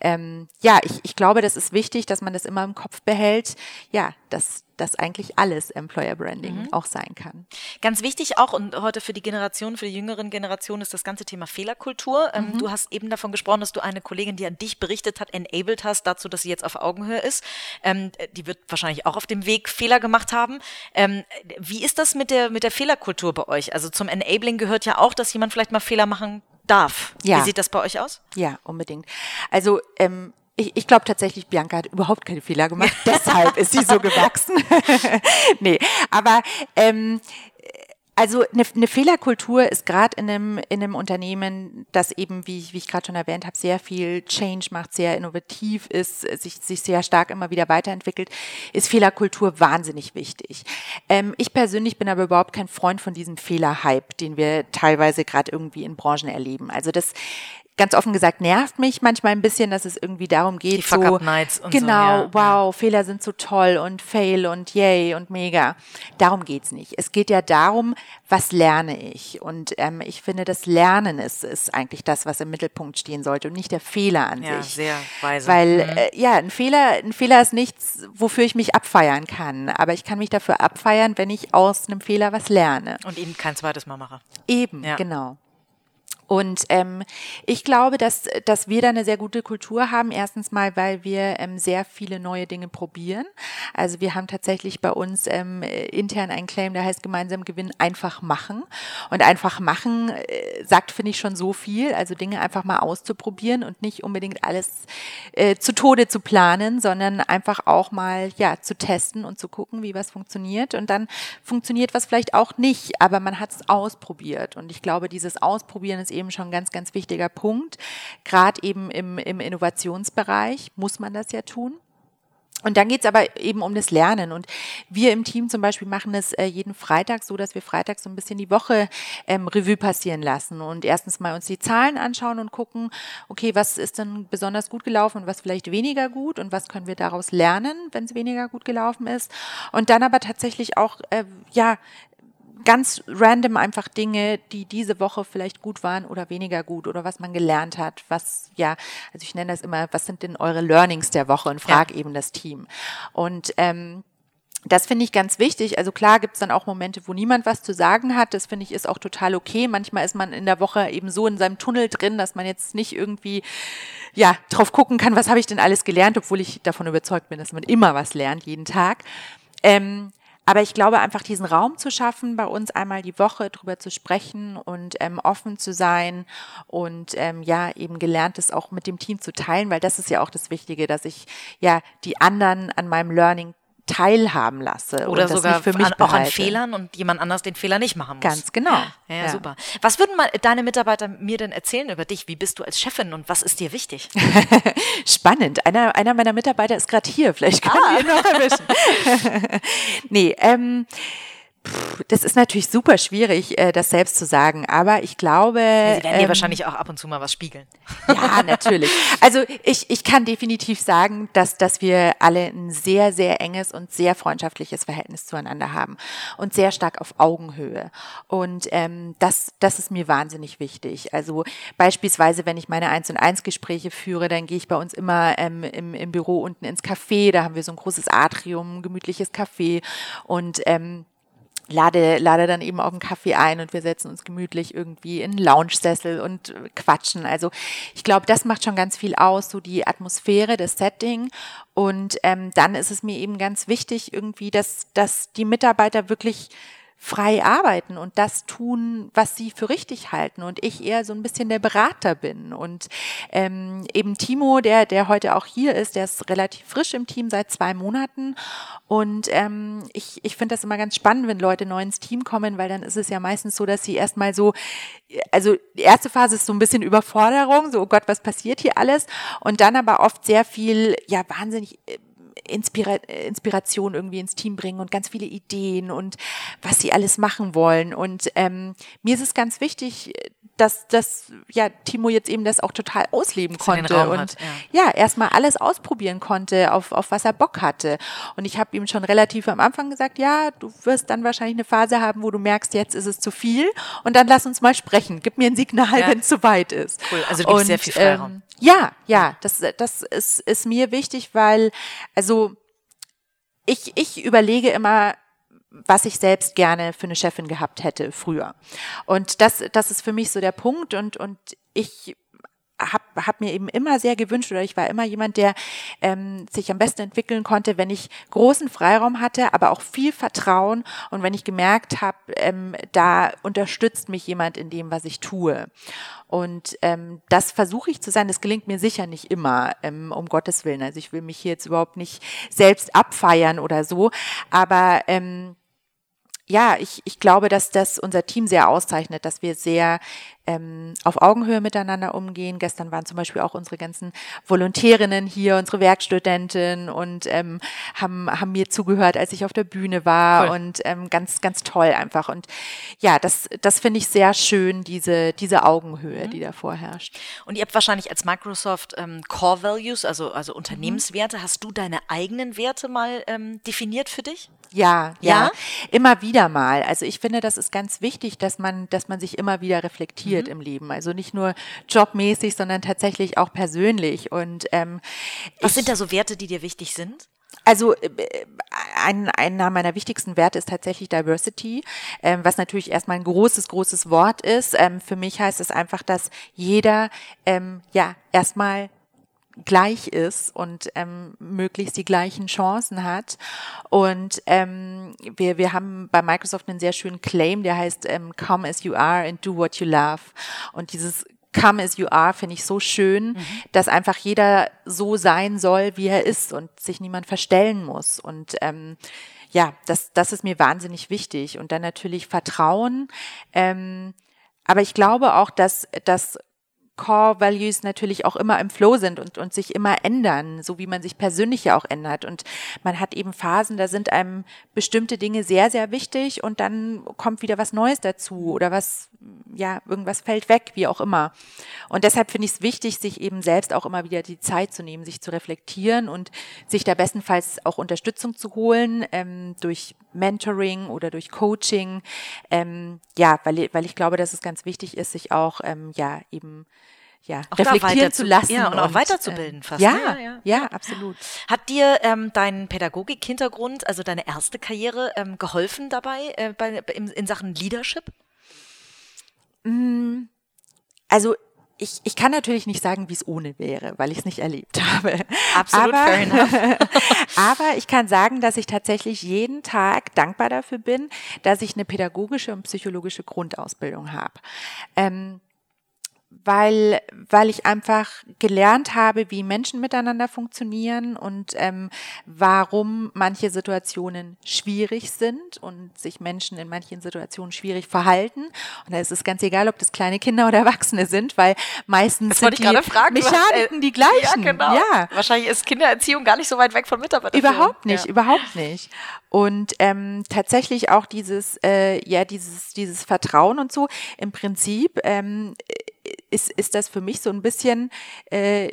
ähm, ja, ich, ich glaube, das ist wichtig, dass man das immer im Kopf behält festgestellt, ja, dass das eigentlich alles Employer Branding mhm. auch sein kann. Ganz wichtig auch und heute für die Generation, für die jüngeren Generationen ist das ganze Thema Fehlerkultur. Ähm, mhm. Du hast eben davon gesprochen, dass du eine Kollegin, die an dich berichtet hat, enabled hast dazu, dass sie jetzt auf Augenhöhe ist. Ähm, die wird wahrscheinlich auch auf dem Weg Fehler gemacht haben. Ähm, wie ist das mit der, mit der Fehlerkultur bei euch? Also zum Enabling gehört ja auch, dass jemand vielleicht mal Fehler machen darf. Ja. Wie sieht das bei euch aus? Ja, unbedingt. Also ähm, ich, ich glaube tatsächlich, Bianca hat überhaupt keine Fehler gemacht. Deshalb ist sie so gewachsen. nee, aber ähm, also eine, eine Fehlerkultur ist gerade in einem, in einem Unternehmen, das eben, wie ich, wie ich gerade schon erwähnt habe, sehr viel Change macht, sehr innovativ ist, sich, sich sehr stark immer wieder weiterentwickelt, ist Fehlerkultur wahnsinnig wichtig. Ähm, ich persönlich bin aber überhaupt kein Freund von diesem Fehlerhype, den wir teilweise gerade irgendwie in Branchen erleben. Also das ganz offen gesagt nervt mich manchmal ein bisschen, dass es irgendwie darum geht, Die Fuck-Up-Nights und genau, so, ja. wow, Fehler sind so toll und Fail und yay und mega. Darum geht's nicht. Es geht ja darum, was lerne ich? Und ähm, ich finde, das Lernen ist, ist eigentlich das, was im Mittelpunkt stehen sollte und nicht der Fehler an Ja, sich. sehr weise. Weil Mhm. äh, ja, ein Fehler, ein Fehler ist nichts, wofür ich mich abfeiern kann. Aber ich kann mich dafür abfeiern, wenn ich aus einem Fehler was lerne. Und ihn kein zweites Mal mache. Eben, Ja. genau. Und ähm, ich glaube, dass, dass wir da eine sehr gute Kultur haben. Erstens mal, weil wir ähm, sehr viele neue Dinge probieren. Also wir haben tatsächlich bei uns ähm, äh, intern einen Claim, der heißt gemeinsam gewinnen, einfach machen. Und einfach machen äh, sagt, finde ich, schon so viel. Also Dinge einfach mal auszuprobieren und nicht unbedingt alles äh, zu Tode zu planen, sondern einfach auch mal ja zu testen und zu gucken, wie was funktioniert. Und dann funktioniert was vielleicht auch nicht, aber man hat es ausprobiert. Und ich glaube, dieses Ausprobieren ist eben schon ein ganz, ganz wichtiger Punkt. Gerade eben im, im Innovationsbereich muss man das ja tun. Und dann geht's aber eben um das Lernen. Und wir im Team zum Beispiel machen es äh, jeden Freitag so, dass wir freitags so ein bisschen die Woche ähm, Revue passieren lassen und erstens mal uns die Zahlen anschauen und gucken, okay, was ist denn besonders gut gelaufen und was vielleicht weniger gut und was können wir daraus lernen, wenn es weniger gut gelaufen ist. Und dann aber tatsächlich auch, äh, ja, ganz random einfach Dinge, die diese Woche vielleicht gut waren oder weniger gut oder was man gelernt hat, was, ja, also ich nenne das immer, was sind denn eure Learnings der Woche und frag eben das Team. Und ähm, das finde ich ganz wichtig. Also klar gibt es dann auch Momente, wo niemand was zu sagen hat. Das finde ich ist auch total okay. Manchmal ist man in der Woche eben so in seinem Tunnel drin, dass man jetzt nicht irgendwie ja drauf gucken kann, was habe ich denn alles gelernt, obwohl ich davon überzeugt bin, dass man immer was lernt jeden Tag. Ähm, aber ich glaube, einfach diesen Raum zu schaffen, bei uns einmal die Woche drüber zu sprechen und ähm, offen zu sein und ähm, ja, eben Gelerntes auch mit dem Team zu teilen, weil das ist ja auch das Wichtige, dass ich ja die anderen an meinem Learning teilhaben lasse. Oder sogar für mich an, auch an. Fehlern und jemand anders den Fehler nicht machen muss. Ganz genau. Ja, ja, super. Was würden mal deine Mitarbeiter mir denn erzählen über dich? Wie bist du als Chefin und was ist dir wichtig? Spannend. Einer, einer meiner Mitarbeiter ist gerade hier. Vielleicht können Ah. wir ihn noch erwischen. nee, ähm, das ist natürlich super schwierig, äh, das selbst zu sagen. Aber ich glaube. Sie werden dir ähm, wahrscheinlich auch ab und zu mal was spiegeln. Ja, natürlich. Also ich, ich kann definitiv sagen, dass, dass wir alle ein sehr, sehr enges und sehr freundschaftliches Verhältnis zueinander haben und sehr stark auf Augenhöhe. Und ähm, das, das ist mir wahnsinnig wichtig. Also beispielsweise, wenn ich meine Eins und Eins Gespräche führe, dann gehe ich bei uns immer ähm, im, im Büro unten ins Café. Da haben wir so ein großes Atrium, gemütliches Café und ähm, lade, lade dann eben auf einen Kaffee ein und wir setzen uns gemütlich irgendwie in Lounge-Sessel und quatschen. Also ich glaube, das macht schon ganz viel aus, so die Atmosphäre, das Setting. Und ähm, dann ist es mir eben ganz wichtig irgendwie, dass, dass die Mitarbeiter wirklich frei arbeiten und das tun, was sie für richtig halten und ich eher so ein bisschen der Berater bin. Und ähm, eben Timo, der der heute auch hier ist, der ist relativ frisch im Team seit zwei Monaten. Und ähm, ich ich finde das immer ganz spannend, wenn Leute neu ins Team kommen, weil dann ist es ja meistens so, dass sie erstmal so also die erste Phase ist so ein bisschen Überforderung, so oh Gott, was passiert hier alles? Und dann aber oft sehr viel ja wahnsinnig äh, Inspira Inspiration irgendwie ins Team bringen und ganz viele Ideen und was sie alles machen wollen. Und ähm, mir ist es ganz wichtig, dass, dass ja, Timo jetzt eben das auch total ausleben Dass konnte und hat, ja, erstmal alles ausprobieren konnte, auf, auf was er Bock hatte. Und ich habe ihm schon relativ am Anfang gesagt, ja, du wirst dann wahrscheinlich eine Phase haben, wo du merkst, jetzt ist es zu viel und dann lass uns mal sprechen. Gib mir ein Signal, Ja. wenn es zu weit ist. Cool, also du gibst sehr viel Freiraum. Ähm, ja, ja, das, das ist, ist mir wichtig, weil, also ich, ich überlege immer, was ich selbst gerne für eine Chefin gehabt hätte früher. Und das, das ist für mich so der Punkt und, und ich habe hab mir eben immer sehr gewünscht oder ich war immer jemand, der ähm, sich am besten entwickeln konnte, wenn ich großen Freiraum hatte, aber auch viel Vertrauen und wenn ich gemerkt habe, ähm, da unterstützt mich jemand in dem, was ich tue. Und ähm, das versuche ich zu sein. Das gelingt mir sicher nicht immer, ähm, um Gottes Willen. Also ich will mich hier jetzt überhaupt nicht selbst abfeiern oder so, aber ähm, ja, ich, ich glaube, dass das unser Team sehr auszeichnet, dass wir sehr ähm, auf Augenhöhe miteinander umgehen. Gestern waren zum Beispiel auch unsere ganzen Volontärinnen hier, unsere Werkstudentin und ähm, haben, haben mir zugehört, als ich auf der Bühne war cool. und ähm, ganz, ganz toll einfach. Und ja, das, das finde ich sehr schön, diese, diese Augenhöhe, mhm. die da vorherrscht. Und ihr habt wahrscheinlich als Microsoft ähm, Core Values, also, also Unternehmenswerte. Mhm. Hast du deine eigenen Werte mal ähm, definiert für dich? Ja, ja, ja, immer wieder mal. Also ich finde, das ist ganz wichtig, dass man, dass man sich immer wieder reflektiert mhm. im Leben. Also nicht nur jobmäßig, sondern tatsächlich auch persönlich. Und ähm, was ich, sind da so Werte, die dir wichtig sind? Also äh, ein, einer meiner wichtigsten Werte ist tatsächlich Diversity, ähm, was natürlich erstmal ein großes, großes Wort ist. Ähm, für mich heißt es einfach, dass jeder ähm, ja erstmal gleich ist und ähm, möglichst die gleichen Chancen hat. Und ähm, wir, wir haben bei Microsoft einen sehr schönen Claim, der heißt ähm, Come as you are and do what you love. Und dieses Come as you are finde ich so schön, mhm. dass einfach jeder so sein soll, wie er ist und sich niemand verstellen muss. Und ähm, ja, das, das ist mir wahnsinnig wichtig. Und dann natürlich Vertrauen. Ähm, aber ich glaube auch, dass, dass Core Values natürlich auch immer im Flow sind und, und sich immer ändern, so wie man sich persönlich ja auch ändert. Und man hat eben Phasen, da sind einem bestimmte Dinge sehr, sehr wichtig und dann kommt wieder was Neues dazu oder was, ja, irgendwas fällt weg, wie auch immer. Und deshalb finde ich es wichtig, sich eben selbst auch immer wieder die Zeit zu nehmen, sich zu reflektieren und sich da bestenfalls auch Unterstützung zu holen ähm, durch Mentoring oder durch Coaching. Ähm, ja, weil, weil ich glaube, dass es ganz wichtig ist, sich auch ähm, ja eben ja, auch reflektieren zu lassen. Ja, und, auch weiterzubilden äh, fast. Ja, ja, ja, ja, absolut. Hat dir ähm, dein Pädagogik-Hintergrund, also deine erste Karriere, ähm, geholfen dabei äh, bei, in, in Sachen Leadership? Mm, also ich, ich kann natürlich nicht sagen, wie es ohne wäre, weil ich es nicht erlebt habe. Absolut aber, fair enough. aber ich kann sagen, dass ich tatsächlich jeden Tag dankbar dafür bin, dass ich eine pädagogische und psychologische Grundausbildung habe. Ähm, weil, weil ich einfach gelernt habe, wie Menschen miteinander funktionieren und ähm, warum manche Situationen schwierig sind und sich Menschen in manchen Situationen schwierig verhalten. Und da ist es ganz egal, ob das kleine Kinder oder Erwachsene sind, weil meistens das sind die fragen, Mechaniken die gleichen. Ja, genau. Ja. Wahrscheinlich ist Kindererziehung gar nicht so weit weg von Mitarbeitern. Überhaupt nicht, ja. überhaupt nicht. Und ähm, tatsächlich auch dieses, äh, ja, dieses, dieses Vertrauen und so. Im Prinzip ähm, ist, ist das für mich so ein bisschen äh,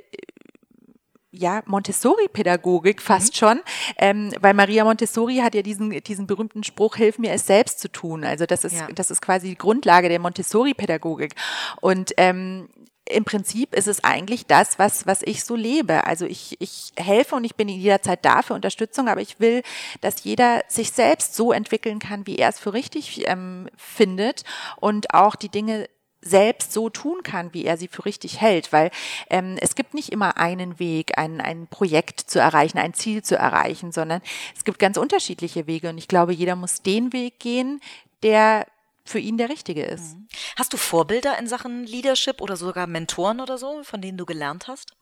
ja, Montessori-Pädagogik fast mhm. schon, ähm, weil Maria Montessori hat ja diesen, diesen berühmten Spruch, hilf mir es selbst zu tun. Also das ist, ja. das ist quasi die Grundlage der Montessori-Pädagogik. Und ähm, im Prinzip ist es eigentlich das, was, was ich so lebe. Also ich, ich helfe und ich bin jederzeit da für Unterstützung, aber ich will, dass jeder sich selbst so entwickeln kann, wie er es für richtig ähm, findet und auch die Dinge selbst so tun kann, wie er sie für richtig hält, weil ähm, es gibt nicht immer einen Weg, ein, ein Projekt zu erreichen, ein Ziel zu erreichen, sondern es gibt ganz unterschiedliche Wege. Und ich glaube, jeder muss den Weg gehen, der für ihn der richtige ist. Mhm. Hast du Vorbilder in Sachen Leadership oder sogar Mentoren oder so, von denen du gelernt hast?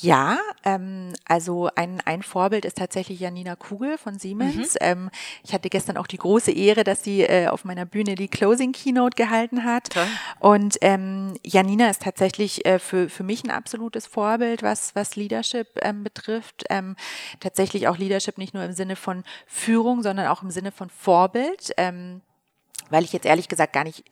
Ja, ähm, also ein, ein Vorbild ist tatsächlich Janina Kugel von Siemens. Mhm. Ähm, ich hatte gestern auch die große Ehre, dass sie äh, auf meiner Bühne die Closing Keynote gehalten hat. Toll. Und ähm, Janina ist tatsächlich äh, für, für mich ein absolutes Vorbild, was, was Leadership ähm, betrifft. Ähm, tatsächlich auch Leadership nicht nur im Sinne von Führung, sondern auch im Sinne von Vorbild. Ähm, weil ich jetzt ehrlich gesagt gar nicht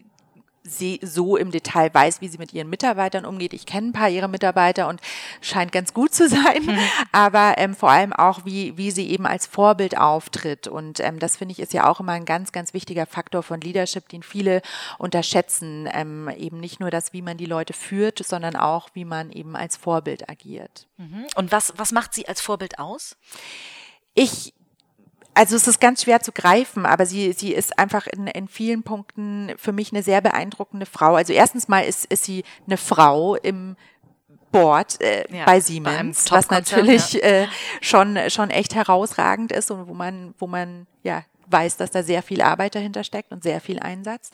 sie so im Detail weiß, wie sie mit ihren Mitarbeitern umgeht. Ich kenne ein paar ihrer Mitarbeiter und scheint ganz gut zu sein, mhm. aber ähm, vor allem auch, wie, wie sie eben als Vorbild auftritt. Und ähm, das finde ich ist ja auch immer ein ganz, ganz wichtiger Faktor von Leadership, den viele unterschätzen. Ähm, eben nicht nur das, wie man die Leute führt, sondern auch, wie man eben als Vorbild agiert. Mhm. Und was, was macht sie als Vorbild aus? Ich also es ist ganz schwer zu greifen, aber sie, sie ist einfach in, in vielen Punkten für mich eine sehr beeindruckende Frau. Also erstens mal ist, ist sie eine Frau im Board äh, ja, bei Siemens, was natürlich ja. äh, schon, schon echt herausragend ist und wo man, wo man ja weiß, dass da sehr viel Arbeit dahinter steckt und sehr viel Einsatz.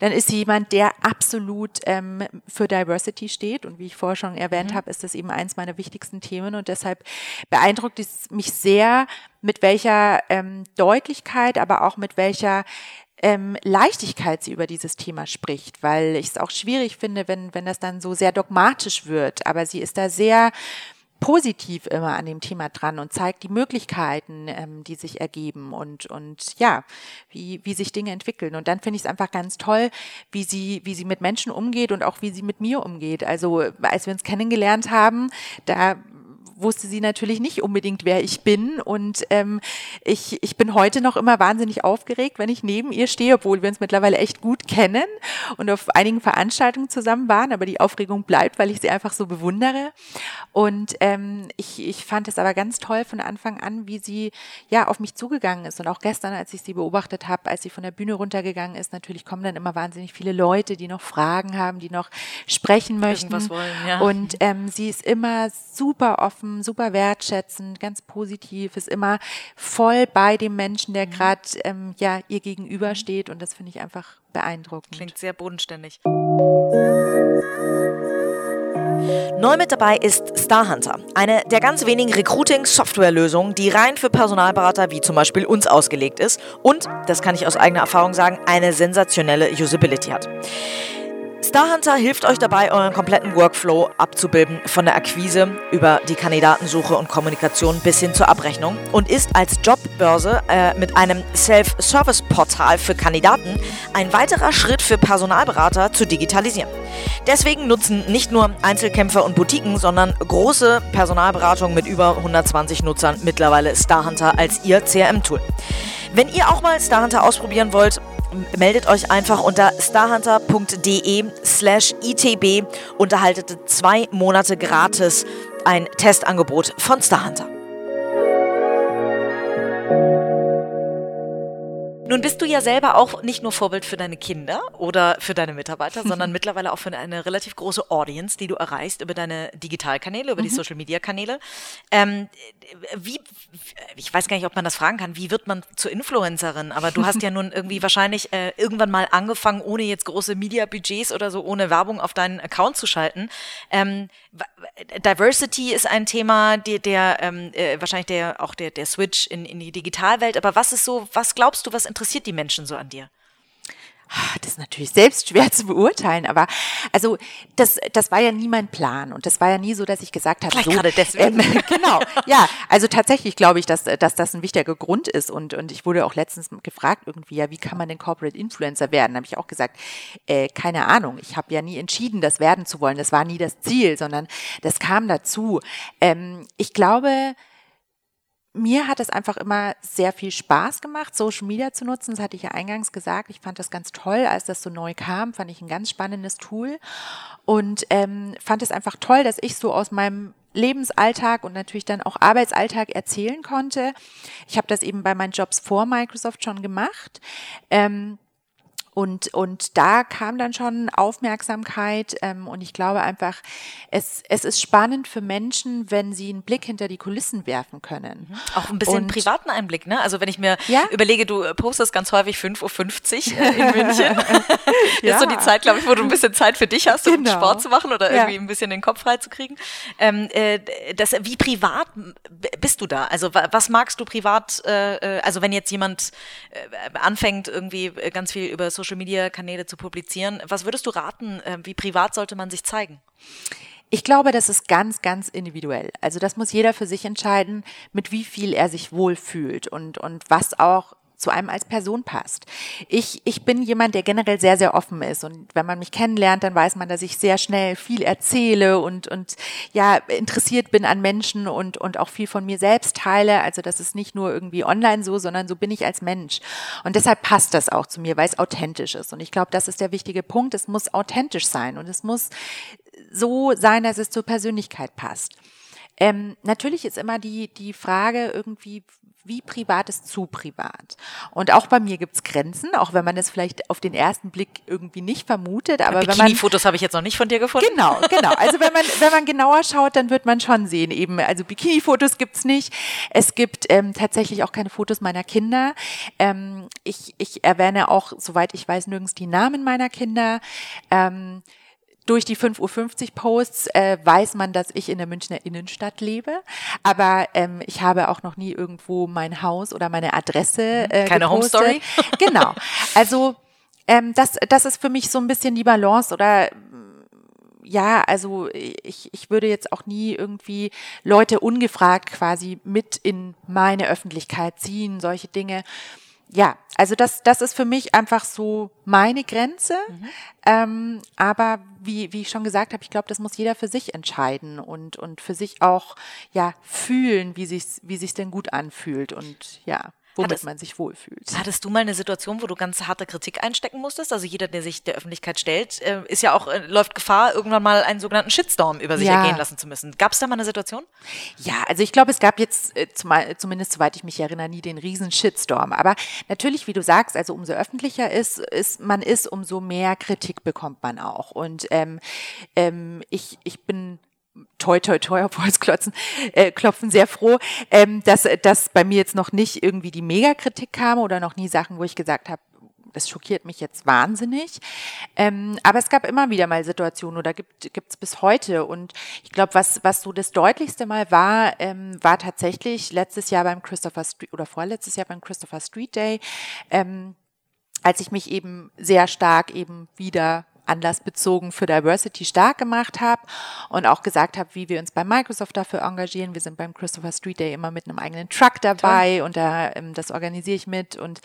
Dann ist sie jemand, der absolut ähm, für Diversity steht. Und wie ich vorher schon erwähnt mhm. habe, ist das eben eins meiner wichtigsten Themen. Und deshalb beeindruckt es mich sehr, mit welcher ähm, Deutlichkeit, aber auch mit welcher ähm, Leichtigkeit sie über dieses Thema spricht, weil ich es auch schwierig finde, wenn, wenn das dann so sehr dogmatisch wird. Aber sie ist da sehr positiv immer an dem Thema dran und zeigt die Möglichkeiten, ähm, die sich ergeben und, und ja, wie, wie sich Dinge entwickeln. Und dann finde ich es einfach ganz toll, wie sie, wie sie mit Menschen umgeht und auch wie sie mit mir umgeht. Also als wir uns kennengelernt haben, da wusste sie natürlich nicht unbedingt, wer ich bin. Und ähm, ich, ich bin heute noch immer wahnsinnig aufgeregt, wenn ich neben ihr stehe, obwohl wir uns mittlerweile echt gut kennen und auf einigen Veranstaltungen zusammen waren. Aber die Aufregung bleibt, weil ich sie einfach so bewundere. Und ähm, ich, ich fand es aber ganz toll von Anfang an, wie sie ja auf mich zugegangen ist. Und auch gestern, als ich sie beobachtet habe, als sie von der Bühne runtergegangen ist, natürlich kommen dann immer wahnsinnig viele Leute, die noch Fragen haben, die noch sprechen möchten. Wollen, ja. Und ähm, sie ist immer super offen offen, super wertschätzend, ganz positiv, ist immer voll bei dem Menschen, der mhm. gerade ähm, ja, ihr gegenübersteht. Und das finde ich einfach beeindruckend. Klingt sehr bodenständig. Neu mit dabei ist Starhunter, eine der ganz wenigen Recruiting-Software-Lösungen, die rein für Personalberater wie zum Beispiel uns ausgelegt ist und, das kann ich aus eigener Erfahrung sagen, eine sensationelle Usability hat. Starhunter hilft euch dabei, euren kompletten Workflow abzubilden, von der Akquise über die Kandidatensuche und Kommunikation bis hin zur Abrechnung und ist als Jobbörse äh, mit einem Self-Service-Portal für Kandidaten ein weiterer Schritt für Personalberater zu digitalisieren. Deswegen nutzen nicht nur Einzelkämpfer und Boutiquen, sondern große Personalberatungen mit über 120 Nutzern mittlerweile Starhunter als ihr CRM-Tool. Wenn ihr auch mal Starhunter ausprobieren wollt, meldet euch einfach unter starhunter.de slash itb und erhaltet zwei Monate gratis ein Testangebot von Starhunter. Nun bist du ja selber auch nicht nur Vorbild für deine Kinder oder für deine Mitarbeiter, sondern mittlerweile auch für eine relativ große Audience, die du erreichst über deine Digitalkanäle, über mhm. die Social Media Kanäle. Ähm, wie, ich weiß gar nicht, ob man das fragen kann, wie wird man zur Influencerin? Aber du hast ja nun irgendwie wahrscheinlich äh, irgendwann mal angefangen, ohne jetzt große Media-Budgets oder so, ohne Werbung auf deinen Account zu schalten. Ähm, Diversity ist ein Thema, der, der ähm, äh, wahrscheinlich der auch der, der Switch in, in die Digitalwelt. Aber was ist so, was glaubst du, was interessiert die Menschen so an dir? Ah, das ist natürlich selbst schwer zu beurteilen, aber also das, das war ja nie mein Plan und das war ja nie so, dass ich gesagt habe, so, gerade deswegen. Ähm, genau, ja, also tatsächlich glaube ich, dass, dass das ein wichtiger Grund ist und, und ich wurde auch letztens gefragt irgendwie, ja, wie kann man denn Corporate Influencer werden? Da habe ich auch gesagt, äh, keine Ahnung, ich habe ja nie entschieden, das werden zu wollen, das war nie das Ziel, sondern das kam dazu. Ähm, ich glaube, mir hat es einfach immer sehr viel Spaß gemacht, Social Media zu nutzen. Das hatte ich ja eingangs gesagt. Ich fand das ganz toll, als das so neu kam. Fand ich ein ganz spannendes Tool und ähm, fand es einfach toll, dass ich so aus meinem Lebensalltag und natürlich dann auch Arbeitsalltag erzählen konnte. Ich habe das eben bei meinen Jobs vor Microsoft schon gemacht. Ähm, und, und da kam dann schon Aufmerksamkeit ähm, und ich glaube einfach, es, es ist spannend für Menschen, wenn sie einen Blick hinter die Kulissen werfen können. Mhm. Auch ein bisschen und, privaten Einblick, ne? Also wenn ich mir ja? überlege, du postest ganz häufig 5.50 Uhr äh, in München. ja. ist so die Zeit, glaube ich, wo du ein bisschen Zeit für dich hast, um genau. Sport zu machen oder irgendwie ja. ein bisschen den Kopf freizukriegen. Ähm, äh, das, wie privat bist du da? Also was magst du privat, äh, äh also wenn jetzt jemand äh, anfängt, irgendwie äh, ganz viel über Social Social Media Kanäle zu publizieren. Was würdest du raten? Äh, wie privat sollte man sich zeigen? Ich glaube, das ist ganz, ganz individuell. Also das muss jeder für sich entscheiden, mit wie viel er sich wohlfühlt und, und was auch zu einem als Person passt. Ich, ich bin jemand, der generell sehr, sehr offen ist. Und wenn man mich kennenlernt, dann weiß man, dass ich sehr schnell viel erzähle und, und ja, interessiert bin an Menschen und, und auch viel von mir selbst teile. Also das ist nicht nur irgendwie online so, sondern so bin ich als Mensch. Und deshalb passt das auch zu mir, weil es authentisch ist. Und ich glaube, das ist der wichtige Punkt. Es muss authentisch sein und es muss so sein, dass es zur Persönlichkeit passt. Ähm, natürlich ist immer die, die Frage irgendwie, wie privat ist zu privat. Und auch bei mir gibt's Grenzen, auch wenn man es vielleicht auf den ersten Blick irgendwie nicht vermutet. Aber wenn man Fotos habe ich jetzt noch nicht von dir gefunden. Genau, genau. Also wenn man wenn man genauer schaut, dann wird man schon sehen eben. Also Bikini-Fotos gibt's nicht. Es gibt ähm, tatsächlich auch keine Fotos meiner Kinder. Ähm, ich ich erwähne auch, soweit ich weiß, nirgends die Namen meiner Kinder. Ähm, durch die 5.50 Uhr Posts äh, weiß man, dass ich in der Münchner Innenstadt lebe. Aber ähm, ich habe auch noch nie irgendwo mein Haus oder meine Adresse. Äh, Keine Home Story. genau. Also ähm, das, das ist für mich so ein bisschen die Balance oder ja, also ich, ich würde jetzt auch nie irgendwie Leute ungefragt quasi mit in meine Öffentlichkeit ziehen, solche Dinge ja, also das, das ist für mich einfach so meine Grenze. Mhm. Ähm, aber wie, wie ich schon gesagt habe, ich glaube, das muss jeder für sich entscheiden und, und für sich auch ja fühlen, wie sich's, wie sich's denn gut anfühlt. Und ja womit hattest, man sich wohlfühlt. Hattest du mal eine Situation, wo du ganz harte Kritik einstecken musstest? Also jeder, der sich der Öffentlichkeit stellt, äh, ist ja auch, äh, läuft Gefahr, irgendwann mal einen sogenannten Shitstorm über sich ja. ergehen lassen zu müssen. Gab es da mal eine Situation? Ja, also ich glaube, es gab jetzt, äh, zumindest soweit ich mich erinnere, nie den riesen Shitstorm. Aber natürlich, wie du sagst, also umso öffentlicher ist, ist man ist, umso mehr Kritik bekommt man auch. Und ähm, ähm, ich, ich bin toi, toi, toi auf Holzklopfen, äh, klopfen, sehr froh, ähm, dass, dass bei mir jetzt noch nicht irgendwie die Megakritik kam oder noch nie Sachen, wo ich gesagt habe, das schockiert mich jetzt wahnsinnig. Ähm, aber es gab immer wieder mal Situationen oder gibt es bis heute. Und ich glaube, was, was so das deutlichste Mal war, ähm, war tatsächlich letztes Jahr beim Christopher Street oder vorletztes Jahr beim Christopher Street Day, ähm, als ich mich eben sehr stark eben wieder anlassbezogen für Diversity stark gemacht habe und auch gesagt habe, wie wir uns bei Microsoft dafür engagieren. Wir sind beim Christopher Street Day immer mit einem eigenen Truck dabei Toll. und da, ähm, das organisiere ich mit und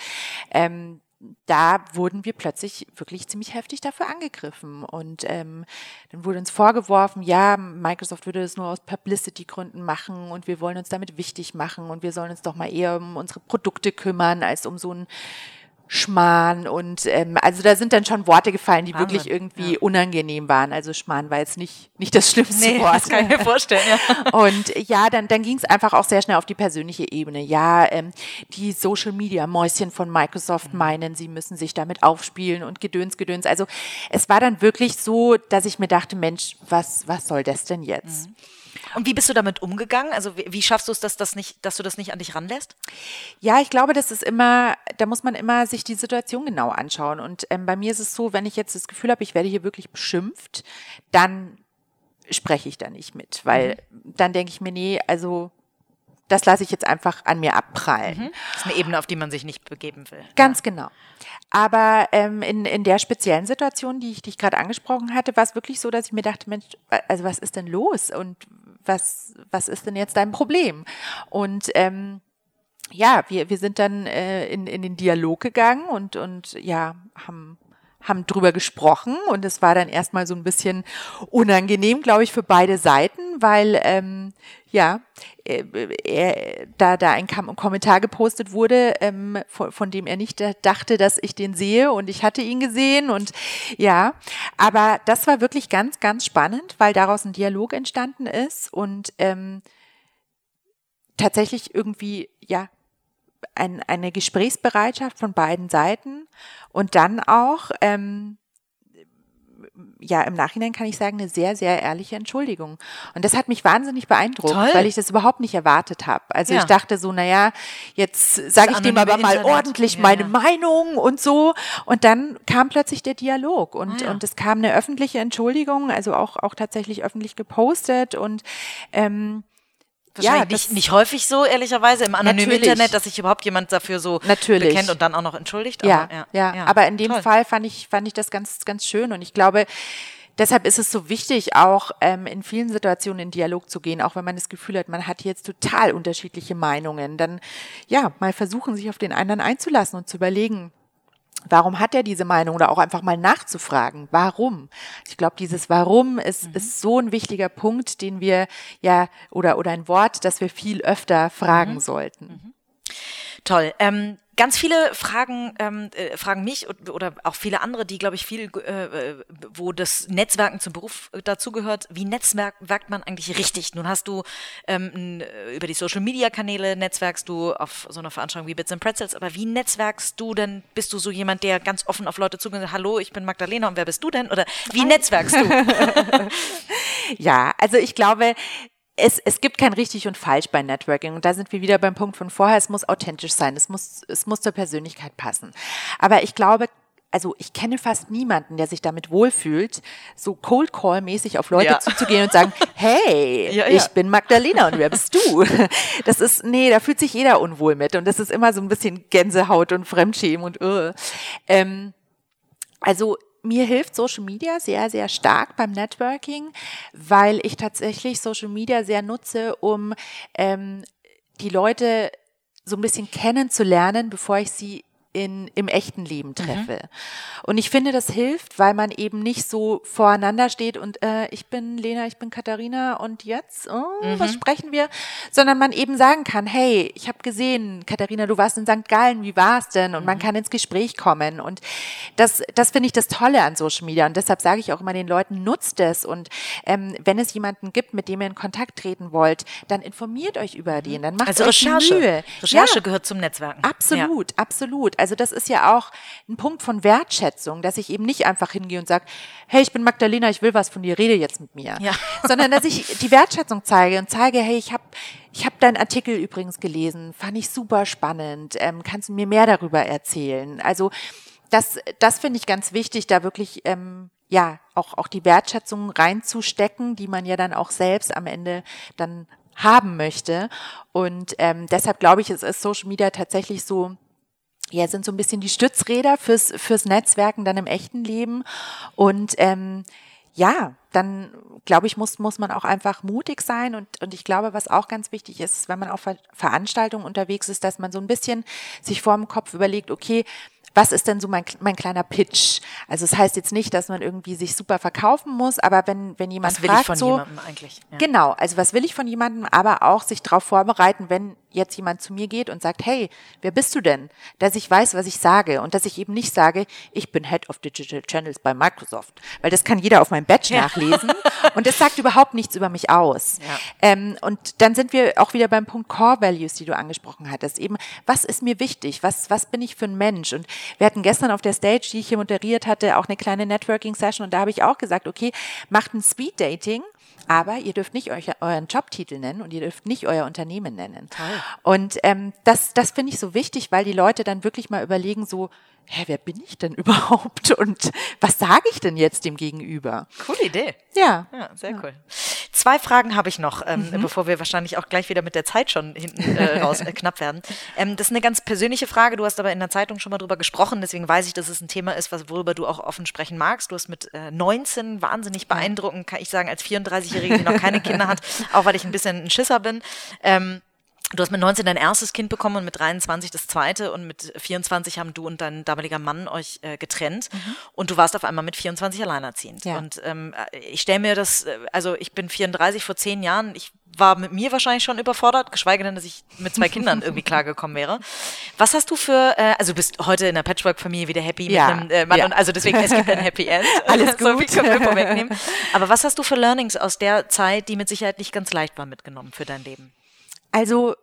ähm, da wurden wir plötzlich wirklich ziemlich heftig dafür angegriffen. Und ähm, dann wurde uns vorgeworfen, ja, Microsoft würde das nur aus Publicity-Gründen machen und wir wollen uns damit wichtig machen und wir sollen uns doch mal eher um unsere Produkte kümmern, als um so ein Schmarrn und ähm, also da sind dann schon Worte gefallen, die Wahnsinn, wirklich irgendwie ja. unangenehm waren. Also Schmarrn war jetzt nicht nicht das schlimmste nee, Wort. Das kann ich mir vorstellen. Ja. Und ja, dann dann ging es einfach auch sehr schnell auf die persönliche Ebene. Ja, ähm, die Social Media Mäuschen von Microsoft mhm. meinen, sie müssen sich damit aufspielen und Gedöns, Gedöns. Also es war dann wirklich so, dass ich mir dachte, Mensch, was was soll das denn jetzt? Mhm. Und wie bist du damit umgegangen? Also wie, wie schaffst du es, dass, das nicht, dass du das nicht an dich ranlässt? Ja, ich glaube, das ist immer, da muss man immer sich die Situation genau anschauen. Und ähm, bei mir ist es so, wenn ich jetzt das Gefühl habe, ich werde hier wirklich beschimpft, dann spreche ich da nicht mit, weil mhm. dann denke ich mir, nee, also das lasse ich jetzt einfach an mir abprallen. Mhm. Das ist eine Ebene, auf die man sich nicht begeben will. Ganz ja. genau. Aber ähm, in, in der speziellen Situation, die ich, die ich gerade angesprochen hatte, war es wirklich so, dass ich mir dachte, Mensch, also was ist denn los? Und was, was ist denn jetzt dein Problem? Und ähm, ja, wir, wir sind dann äh, in, in den Dialog gegangen und, und ja, haben haben drüber gesprochen und es war dann erstmal so ein bisschen unangenehm, glaube ich, für beide Seiten, weil ähm, ja, äh, er, da da ein Kommentar gepostet wurde, ähm, von, von dem er nicht dachte, dass ich den sehe und ich hatte ihn gesehen und ja, aber das war wirklich ganz, ganz spannend, weil daraus ein Dialog entstanden ist und ähm, tatsächlich irgendwie ja ein, eine Gesprächsbereitschaft von beiden Seiten und dann auch, ähm, ja, im Nachhinein kann ich sagen, eine sehr, sehr ehrliche Entschuldigung. Und das hat mich wahnsinnig beeindruckt, Toll. weil ich das überhaupt nicht erwartet habe. Also ja. ich dachte so, naja, jetzt sage ich dem aber mal Internet. ordentlich ja. meine Meinung und so. Und dann kam plötzlich der Dialog und, ah, und es kam eine öffentliche Entschuldigung, also auch, auch tatsächlich öffentlich gepostet und ähm, ja, nicht, nicht häufig so, ehrlicherweise, im anonymen natürlich. Internet, dass sich überhaupt jemand dafür so natürlich. bekennt und dann auch noch entschuldigt. Ja, aber, ja, ja, ja, aber in dem Toll. Fall fand ich, fand ich das ganz, ganz schön und ich glaube, deshalb ist es so wichtig, auch ähm, in vielen Situationen in Dialog zu gehen, auch wenn man das Gefühl hat, man hat jetzt total unterschiedliche Meinungen. Dann ja, mal versuchen, sich auf den anderen einzulassen und zu überlegen, Warum hat er diese Meinung oder auch einfach mal nachzufragen? Warum? Ich glaube, dieses Warum ist, mhm. ist so ein wichtiger Punkt, den wir ja oder oder ein Wort, das wir viel öfter fragen mhm. sollten. Mhm. Toll. Ähm, ganz viele fragen, ähm, äh, fragen mich oder auch viele andere, die, glaube ich, viel, äh, äh, wo das Netzwerken zum Beruf dazugehört. Wie netzwerkt man eigentlich richtig? Nun hast du ähm, äh, über die Social-Media-Kanäle netzwerkst du auf so einer Veranstaltung wie Bits and Pretzels, aber wie netzwerkst du denn? Bist du so jemand, der ganz offen auf Leute zugeht? Hallo, ich bin Magdalena und wer bist du denn? Oder wie netzwerkst du? ja, also ich glaube, es, es gibt kein richtig und falsch bei Networking. Und da sind wir wieder beim Punkt von vorher. Es muss authentisch sein. Es muss, es muss zur Persönlichkeit passen. Aber ich glaube, also ich kenne fast niemanden, der sich damit wohlfühlt, so Cold Call mäßig auf Leute ja. zuzugehen und sagen, hey, ja, ja. ich bin Magdalena und wer bist du? Das ist, nee, da fühlt sich jeder unwohl mit und das ist immer so ein bisschen Gänsehaut und Fremdschämen und uh. ähm, also mir hilft Social Media sehr, sehr stark beim Networking, weil ich tatsächlich Social Media sehr nutze, um ähm, die Leute so ein bisschen kennenzulernen, bevor ich sie in, im echten Leben mhm. treffe. Mhm. Und ich finde, das hilft, weil man eben nicht so voreinander steht und äh, ich bin Lena, ich bin Katharina und jetzt, oh, mhm. was sprechen wir? Sondern man eben sagen kann, hey, ich habe gesehen, Katharina, du warst in St. Gallen, wie war's denn? Und mhm. man kann ins Gespräch kommen. Und das, das finde ich das Tolle an Social Media. Und deshalb sage ich auch immer den Leuten, nutzt es. Und ähm, wenn es jemanden gibt, mit dem ihr in Kontakt treten wollt, dann informiert euch über mhm. den. Dann macht also euch Recherche. Mühe. Recherche ja, gehört zum Netzwerken. Absolut, ja. absolut. Also das ist ja auch ein Punkt von Wertschätzung, dass ich eben nicht einfach hingehe und sage, hey, ich bin Magdalena, ich will was von dir, rede jetzt mit mir. Ja. Sondern dass ich die Wertschätzung zeige und zeige, hey, ich habe ich hab deinen Artikel übrigens gelesen, fand ich super spannend, ähm, kannst du mir mehr darüber erzählen? Also das, das finde ich ganz wichtig, da wirklich ähm, ja auch, auch die Wertschätzung reinzustecken, die man ja dann auch selbst am Ende dann haben möchte. Und ähm, deshalb glaube ich, es ist Social Media tatsächlich so ja, sind so ein bisschen die Stützräder fürs, fürs Netzwerken dann im echten Leben. Und ähm, ja, dann glaube ich, muss, muss man auch einfach mutig sein. Und, und ich glaube, was auch ganz wichtig ist, wenn man auf Veranstaltungen unterwegs ist, dass man so ein bisschen sich vor dem Kopf überlegt, okay, was ist denn so mein, mein kleiner Pitch? Also es das heißt jetzt nicht, dass man irgendwie sich super verkaufen muss, aber wenn, wenn jemand was will fragt, ich von so, jemandem eigentlich? Ja. Genau, also was will ich von jemandem, aber auch sich darauf vorbereiten, wenn jetzt jemand zu mir geht und sagt, hey, wer bist du denn? Dass ich weiß, was ich sage und dass ich eben nicht sage, ich bin Head of Digital Channels bei Microsoft, weil das kann jeder auf meinem Badge ja. nachlesen und das sagt überhaupt nichts über mich aus. Ja. Ähm, und dann sind wir auch wieder beim Punkt Core Values, die du angesprochen hattest. Eben, was ist mir wichtig? Was, was bin ich für ein Mensch? Und wir hatten gestern auf der Stage, die ich hier moderiert hatte, auch eine kleine Networking-Session und da habe ich auch gesagt, okay, macht ein Speed-Dating aber ihr dürft nicht euch, euren Jobtitel nennen und ihr dürft nicht euer Unternehmen nennen. Toll. Und ähm, das, das finde ich so wichtig, weil die Leute dann wirklich mal überlegen, so, hä, wer bin ich denn überhaupt und was sage ich denn jetzt dem Gegenüber? Coole Idee. Ja. Ja, sehr ja. cool. Zwei Fragen habe ich noch, ähm, mhm. bevor wir wahrscheinlich auch gleich wieder mit der Zeit schon hinten äh, raus äh, knapp werden. Ähm, das ist eine ganz persönliche Frage. Du hast aber in der Zeitung schon mal drüber gesprochen, deswegen weiß ich, dass es ein Thema ist, was, worüber du auch offen sprechen magst. Du hast mit äh, 19 wahnsinnig beeindruckend, kann ich sagen, als 34-Jährige, die noch keine Kinder hat, auch weil ich ein bisschen ein Schisser bin. Ähm, Du hast mit 19 dein erstes Kind bekommen und mit 23 das zweite und mit 24 haben du und dein damaliger Mann euch äh, getrennt mhm. und du warst auf einmal mit 24 alleinerziehend. Ja. Und ähm, äh, ich stelle mir das, äh, also ich bin 34 vor zehn Jahren, ich war mit mir wahrscheinlich schon überfordert, geschweige denn, dass ich mit zwei Kindern irgendwie klargekommen wäre. Was hast du für, äh, also du bist heute in der Patchwork-Familie wieder happy ja. mit einem äh, Mann ja. und also deswegen, es gibt ein Happy End. Alles gut. so viel können wir vorwegnehmen. Aber was hast du für Learnings aus der Zeit, die mit Sicherheit nicht ganz leicht war, mitgenommen für dein Leben? Also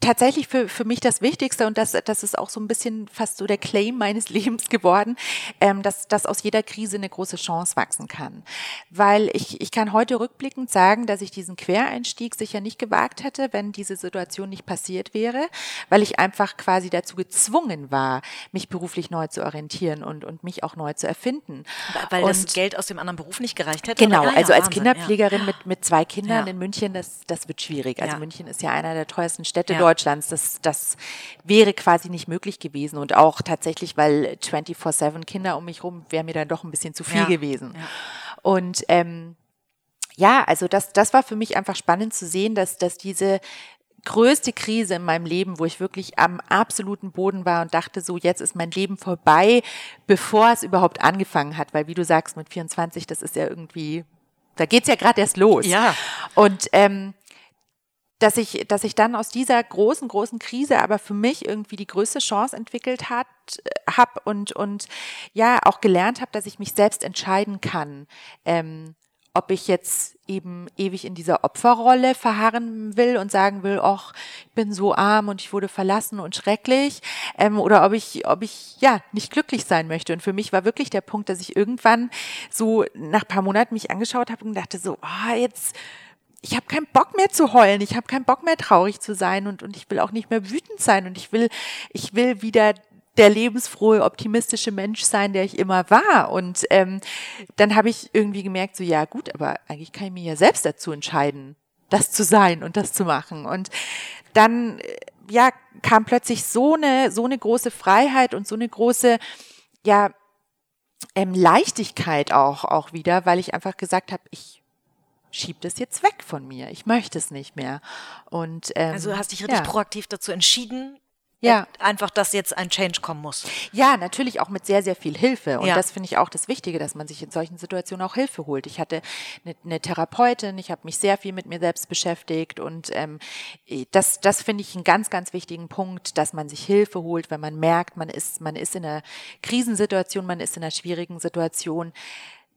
tatsächlich für, für mich das Wichtigste und das, das ist auch so ein bisschen fast so der Claim meines Lebens geworden, ähm, dass, dass aus jeder Krise eine große Chance wachsen kann. Weil ich, ich kann heute rückblickend sagen, dass ich diesen Quereinstieg sicher nicht gewagt hätte, wenn diese Situation nicht passiert wäre, weil ich einfach quasi dazu gezwungen war, mich beruflich neu zu orientieren und, und mich auch neu zu erfinden. Weil und das Geld aus dem anderen Beruf nicht gereicht hätte? Genau, ja, also als Wahnsinn, Kinderpflegerin ja. mit, mit zwei Kindern ja. in München, das, das wird schwierig. Also München ist ja einer der teuersten Städte Städte ja. Deutschlands. Das, das wäre quasi nicht möglich gewesen. Und auch tatsächlich, weil 24-7 Kinder um mich rum wäre mir dann doch ein bisschen zu viel ja. gewesen. Ja. Und ähm, ja, also das, das war für mich einfach spannend zu sehen, dass, dass diese größte Krise in meinem Leben, wo ich wirklich am absoluten Boden war und dachte, so jetzt ist mein Leben vorbei, bevor es überhaupt angefangen hat, weil wie du sagst, mit 24, das ist ja irgendwie, da geht's ja gerade erst los. Ja. Und ähm, dass ich, dass ich dann aus dieser großen, großen Krise aber für mich irgendwie die größte Chance entwickelt hat, äh, habe und, und ja auch gelernt habe, dass ich mich selbst entscheiden kann. Ähm, ob ich jetzt eben ewig in dieser Opferrolle verharren will und sagen will, ach, ich bin so arm und ich wurde verlassen und schrecklich, ähm, oder ob ich, ob ich ja nicht glücklich sein möchte. Und für mich war wirklich der Punkt, dass ich irgendwann so nach paar Monaten mich angeschaut habe und dachte so, ah, oh, jetzt ich habe keinen Bock mehr zu heulen, ich habe keinen Bock mehr traurig zu sein und, und ich will auch nicht mehr wütend sein und ich will, ich will wieder der lebensfrohe, optimistische Mensch sein, der ich immer war. Und ähm, dann habe ich irgendwie gemerkt, so ja gut, aber eigentlich kann ich mir ja selbst dazu entscheiden, das zu sein und das zu machen. Und dann äh, ja kam plötzlich so eine so eine große Freiheit und so eine große ja ähm, Leichtigkeit auch auch wieder, weil ich einfach gesagt habe, ich schieb das jetzt weg von mir. Ich möchte es nicht mehr. Und ähm, also hast dich richtig ja. proaktiv dazu entschieden, ja. Einfach, dass jetzt ein Change kommen muss. Ja, natürlich auch mit sehr, sehr viel Hilfe. Und ja. das finde ich auch das Wichtige, dass man sich in solchen Situationen auch Hilfe holt. Ich hatte eine, eine Therapeutin, ich habe mich sehr viel mit mir selbst beschäftigt und ähm, das, das finde ich einen ganz, ganz wichtigen Punkt, dass man sich Hilfe holt, wenn man merkt, man ist, man ist in einer Krisensituation, man ist in einer schwierigen Situation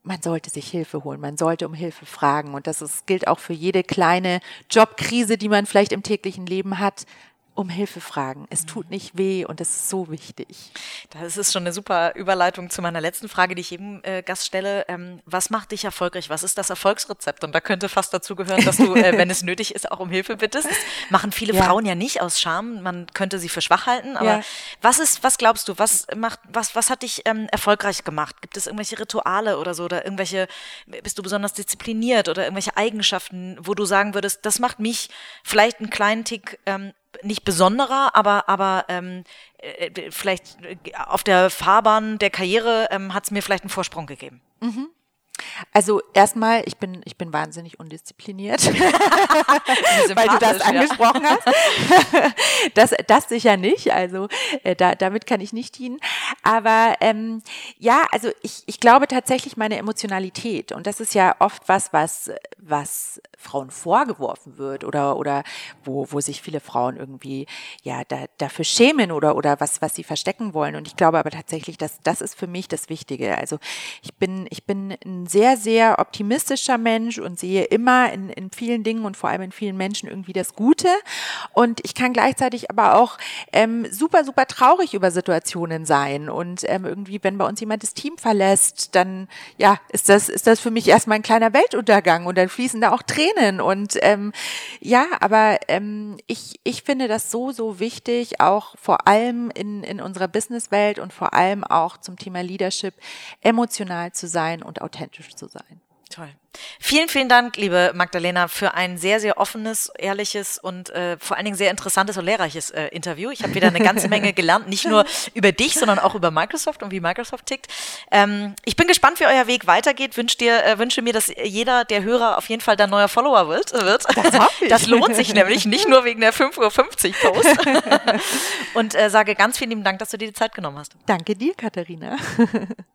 man sollte sich Hilfe holen, man sollte um Hilfe fragen. Und das ist, gilt auch für jede kleine Jobkrise, die man vielleicht im täglichen Leben hat um Hilfe fragen. Es tut nicht weh und es ist so wichtig. Das ist schon eine super Überleitung zu meiner letzten Frage, die ich jedem äh, Gast stelle. Ähm, was macht dich erfolgreich? Was ist das Erfolgsrezept? Und da könnte fast dazu gehören, dass du, äh, wenn es nötig ist, auch um Hilfe bittest. Das machen viele ja. Frauen ja nicht aus Scham. Man könnte sie für schwach halten. Aber ja. was ist, was glaubst du? Was macht, was, was hat dich ähm, erfolgreich gemacht? Gibt es irgendwelche Rituale oder so oder irgendwelche, bist du besonders diszipliniert oder irgendwelche Eigenschaften, wo du sagen würdest, das macht mich vielleicht einen kleinen Tick ähm, nicht besonderer, aber, aber ähm, äh, vielleicht auf der Fahrbahn der Karriere ähm, hat es mir vielleicht einen Vorsprung gegeben. Mhm. Also erstmal, ich bin, ich bin wahnsinnig undiszipliniert, weil du das angesprochen ja. hast. das, das sicher nicht, also äh, da, damit kann ich nicht dienen. Aber ähm, ja, also ich, ich glaube tatsächlich meine Emotionalität und das ist ja oft was, was, was Frauen vorgeworfen wird oder, oder wo, wo sich viele Frauen irgendwie ja da, dafür schämen oder, oder was, was sie verstecken wollen. Und ich glaube aber tatsächlich, dass das ist für mich das Wichtige. Also ich bin, ich bin ein sehr, sehr optimistischer Mensch und sehe immer in, in vielen Dingen und vor allem in vielen Menschen irgendwie das Gute. Und ich kann gleichzeitig aber auch ähm, super, super traurig über Situationen sein. Und ähm, irgendwie, wenn bei uns jemand das Team verlässt, dann ja, ist das, ist das für mich erstmal ein kleiner Weltuntergang und dann fließen da auch Tränen. Und ähm, ja, aber ähm, ich, ich finde das so, so wichtig, auch vor allem in, in unserer Businesswelt und vor allem auch zum Thema Leadership emotional zu sein und authentisch zu sein. Toll. Vielen, vielen Dank, liebe Magdalena, für ein sehr, sehr offenes, ehrliches und äh, vor allen Dingen sehr interessantes und lehrreiches äh, Interview. Ich habe wieder eine ganze Menge gelernt, nicht nur über dich, sondern auch über Microsoft und wie Microsoft tickt. Ähm, ich bin gespannt, wie euer Weg weitergeht. Wünsch dir, äh, wünsche mir, dass jeder der Hörer auf jeden Fall dein neuer Follower wird. wird. Das, das lohnt sich nämlich, nicht nur wegen der 5.50 Uhr Post. und äh, sage ganz vielen lieben Dank, dass du dir die Zeit genommen hast. Danke dir, Katharina.